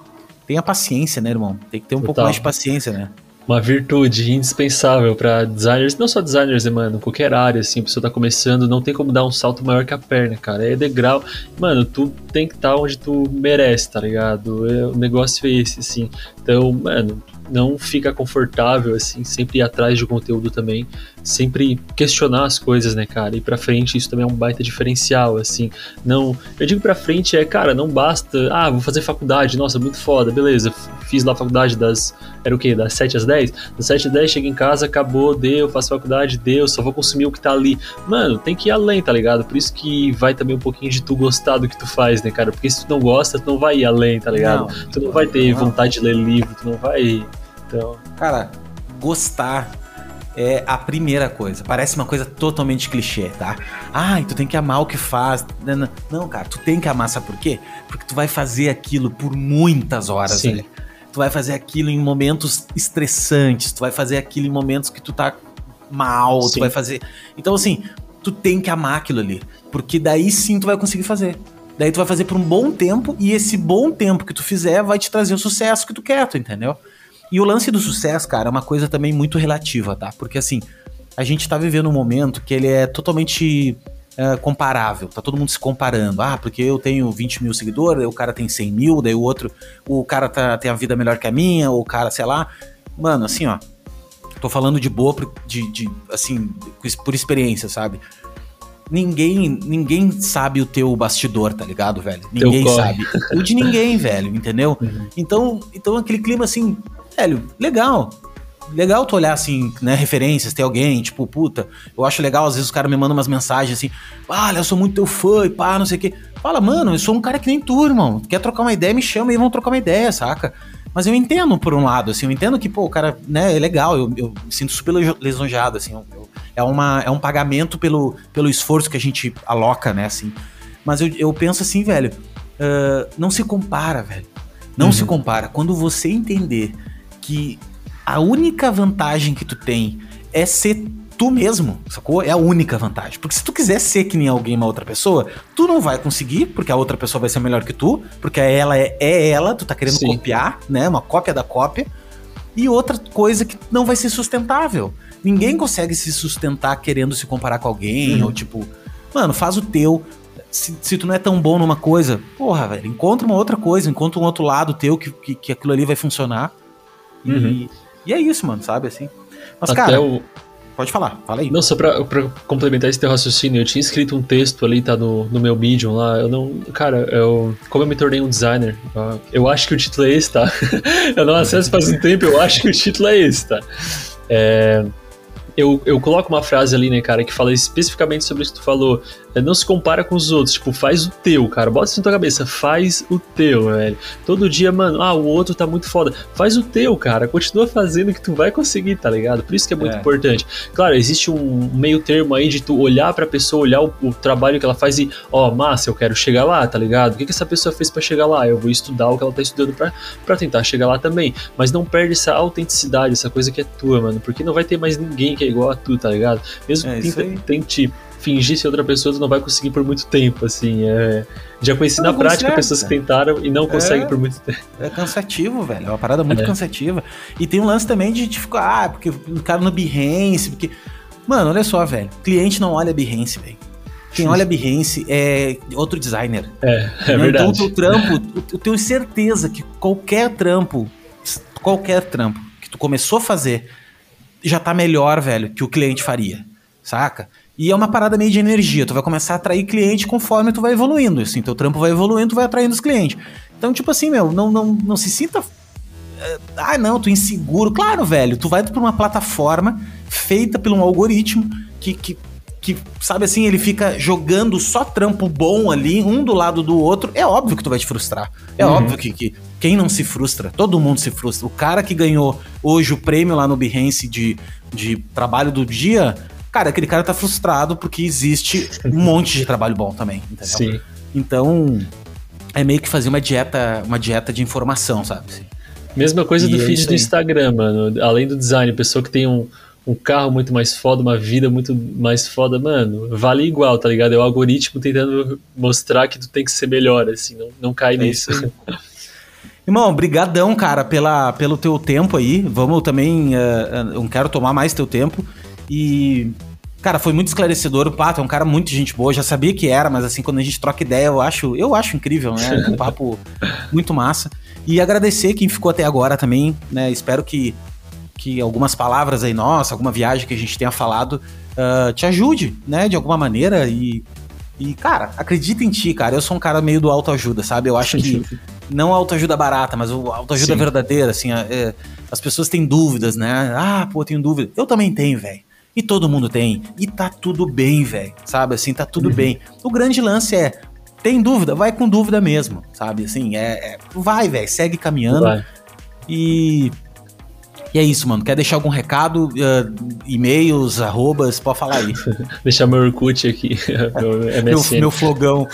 tenha paciência, né, irmão? Tem que ter um Total. pouco mais de paciência, né? Uma virtude indispensável para designers, não só designers, né, mano, qualquer área, assim, a pessoa tá começando, não tem como dar um salto maior que a perna, cara, é degrau, mano, tu tem que estar tá onde tu merece, tá ligado? É, o negócio é esse, assim, então, mano, não fica confortável, assim, sempre ir atrás de conteúdo também, sempre questionar as coisas, né, cara? E pra frente isso também é um baita diferencial, assim. Não, eu digo pra frente é, cara, não basta, ah, vou fazer faculdade, nossa, muito foda, beleza, fiz lá a faculdade das, era o quê? Das 7 às 10? Das 7 às 10, chego em casa, acabou, deu, faço faculdade, deu, só vou consumir o que tá ali. Mano, tem que ir além, tá ligado? Por isso que vai também um pouquinho de tu gostar do que tu faz, né, cara? Porque se tu não gosta, tu não vai ir além, tá ligado? Não, tu não vai ter não. vontade de ler livro, tu não vai então. Cara, gostar é a primeira coisa. Parece uma coisa totalmente clichê, tá? Ai, tu tem que amar o que faz. Não, cara, tu tem que amar, sabe por quê? Porque tu vai fazer aquilo por muitas horas, Sim. velho. Tu vai fazer aquilo em momentos estressantes, tu vai fazer aquilo em momentos que tu tá mal, sim. tu vai fazer. Então, assim, tu tem que amar aquilo ali. Porque daí sim tu vai conseguir fazer. Daí tu vai fazer por um bom tempo e esse bom tempo que tu fizer vai te trazer o sucesso que tu quer, tu entendeu? E o lance do sucesso, cara, é uma coisa também muito relativa, tá? Porque assim, a gente tá vivendo um momento que ele é totalmente é, comparável, tá todo mundo se comparando. Ah, porque eu tenho 20 mil seguidores, o cara tem 100 mil, daí o outro, o cara tá, tem a vida melhor que a minha, ou o cara, sei lá. Mano, assim, ó, tô falando de boa, de, de assim, por experiência, sabe? Ninguém, ninguém sabe o teu bastidor, tá ligado, velho? Ninguém sabe. O de ninguém, velho, entendeu? Uhum. Então, então aquele clima assim, velho, legal. Legal tu olhar assim, né, referências, ter alguém, tipo, puta, eu acho legal, às vezes o cara me manda umas mensagens assim, ah, eu sou muito teu fã e pá, não sei o quê. Fala, mano, eu sou um cara que nem tu, irmão. Quer trocar uma ideia, me chama e vamos trocar uma ideia, saca? Mas eu entendo por um lado, assim, eu entendo que, pô, o cara, né, é legal, eu, eu me sinto super lisonjeado, assim, eu, eu, é, uma, é um pagamento pelo, pelo esforço que a gente aloca, né, assim. Mas eu, eu penso assim, velho, uh, não se compara, velho. Não uhum. se compara. Quando você entender que a única vantagem que tu tem é ser tu mesmo, sacou? É a única vantagem. Porque se tu quiser ser que nem alguém, uma outra pessoa, tu não vai conseguir, porque a outra pessoa vai ser melhor que tu, porque ela é, é ela, tu tá querendo Sim. copiar, né? Uma cópia da cópia. E outra coisa que não vai ser sustentável. Ninguém consegue se sustentar querendo se comparar com alguém, uhum. ou tipo, mano, faz o teu. Se, se, tu não é tão bom numa coisa, porra, velho, encontra uma outra coisa, encontra um outro lado teu que, que, que aquilo ali vai funcionar. Uhum. E, e, é isso, mano, sabe assim? Mas, Até cara. O... Pode falar, fala aí. Não, só pra, pra, complementar esse teu raciocínio, eu tinha escrito um texto ali, tá no, no meu Medium lá. Eu não. Cara, eu. Como eu me tornei um designer, eu acho que o título é esse, tá? eu não acesso faz um tempo, eu acho que o título é esse, tá? É, eu, eu coloco uma frase ali, né, cara, que fala especificamente sobre isso que tu falou. É, não se compara com os outros. Tipo, faz o teu, cara. Bota isso na tua cabeça. Faz o teu, velho. Todo dia, mano, ah, o outro tá muito foda. Faz o teu, cara. Continua fazendo que tu vai conseguir, tá ligado? Por isso que é muito é. importante. Claro, existe um meio termo aí de tu olhar pra pessoa, olhar o, o trabalho que ela faz e, ó, oh, massa, eu quero chegar lá, tá ligado? O que, que essa pessoa fez para chegar lá? Eu vou estudar o que ela tá estudando pra, pra tentar chegar lá também. Mas não perde essa autenticidade, essa coisa que é tua, mano. Porque não vai ter mais ninguém que é igual a tu, tá ligado? Mesmo é, que tente, tente fingir ser outra pessoa, tu não vai conseguir por muito tempo, assim. É... Já conheci não na prática pessoas que tentaram e não conseguem é, por muito tempo. É cansativo, velho. É uma parada muito é. cansativa. E tem um lance também de, de ficar, ah, porque o cara no Behance, porque. Mano, olha só, velho. Cliente não olha Behance, velho. Quem olha Behance é outro designer. É, é né? verdade. Então, o teu trampo, eu tenho certeza que qualquer trampo, qualquer trampo que tu começou a fazer, já tá melhor, velho, que o cliente faria, saca? E é uma parada meio de energia. Tu vai começar a atrair cliente conforme tu vai evoluindo. Assim, teu trampo vai evoluindo, tu vai atraindo os clientes. Então, tipo assim, meu, não, não, não se sinta. Eh, ah, não, tu inseguro. Claro, velho, tu vai pra uma plataforma feita por um algoritmo que, que, que, sabe assim, ele fica jogando só trampo bom ali, um do lado do outro. É óbvio que tu vai te frustrar. É uhum. óbvio que, que quem não se frustra? Todo mundo se frustra. O cara que ganhou hoje o prêmio lá no Behance de, de trabalho do dia cara, aquele cara tá frustrado porque existe um monte de trabalho bom também, entendeu? Sim. Então, é meio que fazer uma dieta, uma dieta de informação, sabe? Mesma coisa e do é feed do Instagram, mano. Além do design, pessoa que tem um, um carro muito mais foda, uma vida muito mais foda, mano, vale igual, tá ligado? É o algoritmo tentando mostrar que tu tem que ser melhor, assim, não, não cai é nisso. Irmão, brigadão, cara, pela, pelo teu tempo aí. Vamos também, uh, uh, não quero tomar mais teu tempo. E, cara, foi muito esclarecedor. O Pato é um cara muito gente boa, já sabia que era, mas assim, quando a gente troca ideia, eu acho, eu acho incrível, né? Um papo muito massa. E agradecer quem ficou até agora também, né? Espero que, que algumas palavras aí, nossa, alguma viagem que a gente tenha falado, uh, te ajude, né? De alguma maneira. E, e, cara, acredita em ti, cara. Eu sou um cara meio do autoajuda, sabe? Eu acho que não autoajuda barata, mas o autoajuda verdadeira, assim. É, as pessoas têm dúvidas, né? Ah, pô, tenho dúvida. Eu também tenho, velho. E todo mundo tem. E tá tudo bem, velho. Sabe assim, tá tudo uhum. bem. O grande lance é. Tem dúvida? Vai com dúvida mesmo, sabe? Assim, é. é vai, velho. Segue caminhando. Vai. E e é isso, mano. Quer deixar algum recado? Uh, e-mails, arrobas? Pode falar aí. deixar meu Orkut aqui. meu, meu, meu fogão.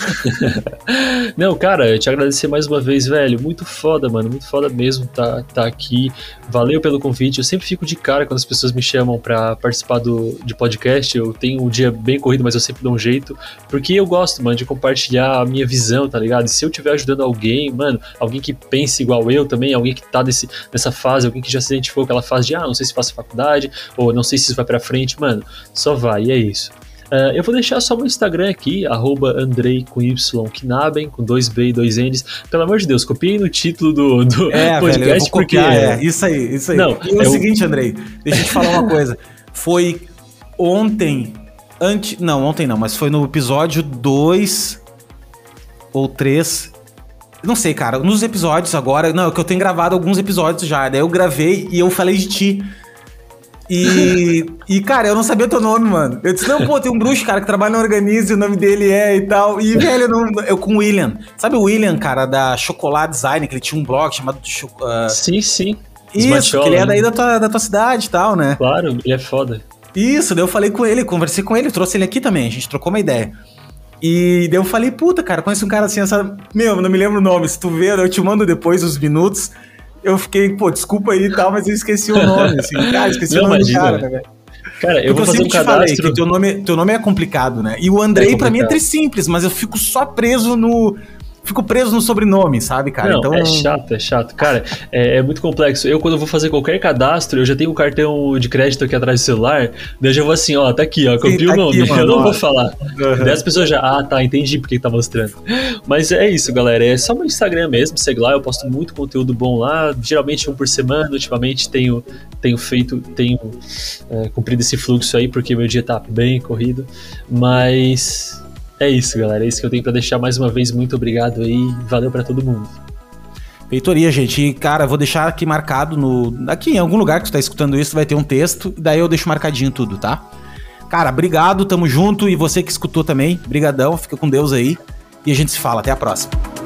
Não, cara, eu te agradecer mais uma vez, velho. Muito foda, mano. Muito foda mesmo tá, tá aqui. Valeu pelo convite. Eu sempre fico de cara quando as pessoas me chamam para participar do, de podcast. Eu tenho um dia bem corrido, mas eu sempre dou um jeito. Porque eu gosto, mano, de compartilhar a minha visão, tá ligado? E se eu estiver ajudando alguém, mano, alguém que pense igual eu também, alguém que tá nesse, nessa fase, alguém que já se identificou aquela fase de, ah, não sei se faço faculdade, ou não sei se isso vai pra frente, mano, só vai, e é isso. Uh, eu vou deixar só meu Instagram aqui, arroba Andrei com Y Knaben, com dois B e dois N's. Pelo amor de Deus, copiei no título do, do é, podcast velho, porque. Copiar, é, isso aí, isso aí. Não, e é o seguinte, Andrei, deixa eu te falar uma coisa. Foi ontem. Ante, não, ontem não, mas foi no episódio 2 ou 3 não sei, cara. Nos episódios agora. Não, é que eu tenho gravado alguns episódios já. Daí eu gravei e eu falei de ti. E, e, cara, eu não sabia teu nome, mano. Eu disse, não, pô, tem um bruxo, cara, que trabalha no Organize, o nome dele é e tal. E, velho, eu, não, eu com o William. Sabe o William, cara, da Chocolate Design, que ele tinha um blog chamado... Uh... Sim, sim. Isso, que ele é daí da tua, da tua cidade e tal, né? Claro, ele é foda. Isso, daí eu falei com ele, conversei com ele, trouxe ele aqui também, a gente trocou uma ideia. E daí eu falei, puta, cara, conhece um cara assim, essa... meu, não me lembro o nome, se tu ver, eu te mando depois os minutos. Eu fiquei, pô, desculpa aí e tal, mas eu esqueci o nome, assim. Cara, esqueci não, o nome imagina, do cara, né, velho? Cara, eu Porque vou fazer um cadastro... Falei que teu nome, teu nome é complicado, né? E o Andrei, é pra mim, é três simples, mas eu fico só preso no fico preso no sobrenome, sabe, cara? Não, então... é chato, é chato. Cara, é, é, muito complexo. Eu, quando eu vou fazer qualquer cadastro, eu já tenho o um cartão de crédito aqui atrás do celular, daí eu já vou assim, ó, tá aqui, ó, copia tá o nome. Aqui, eu não vou falar. Uhum. Daí as pessoas já, ah, tá, entendi porque tá mostrando. Mas é isso, galera. É só meu Instagram mesmo, segue lá, eu posto muito conteúdo bom lá, geralmente um por semana. Ultimamente tenho, tenho feito, tenho é, cumprido esse fluxo aí, porque meu dia tá bem corrido. Mas é isso, galera. É isso que eu tenho para deixar mais uma vez. Muito obrigado aí. Valeu para todo mundo. Feitoria, gente. E, cara, vou deixar aqui marcado no. Aqui em algum lugar que tu tá escutando isso, vai ter um texto. E daí eu deixo marcadinho tudo, tá? Cara, obrigado, tamo junto. E você que escutou também, brigadão, fica com Deus aí. E a gente se fala. Até a próxima.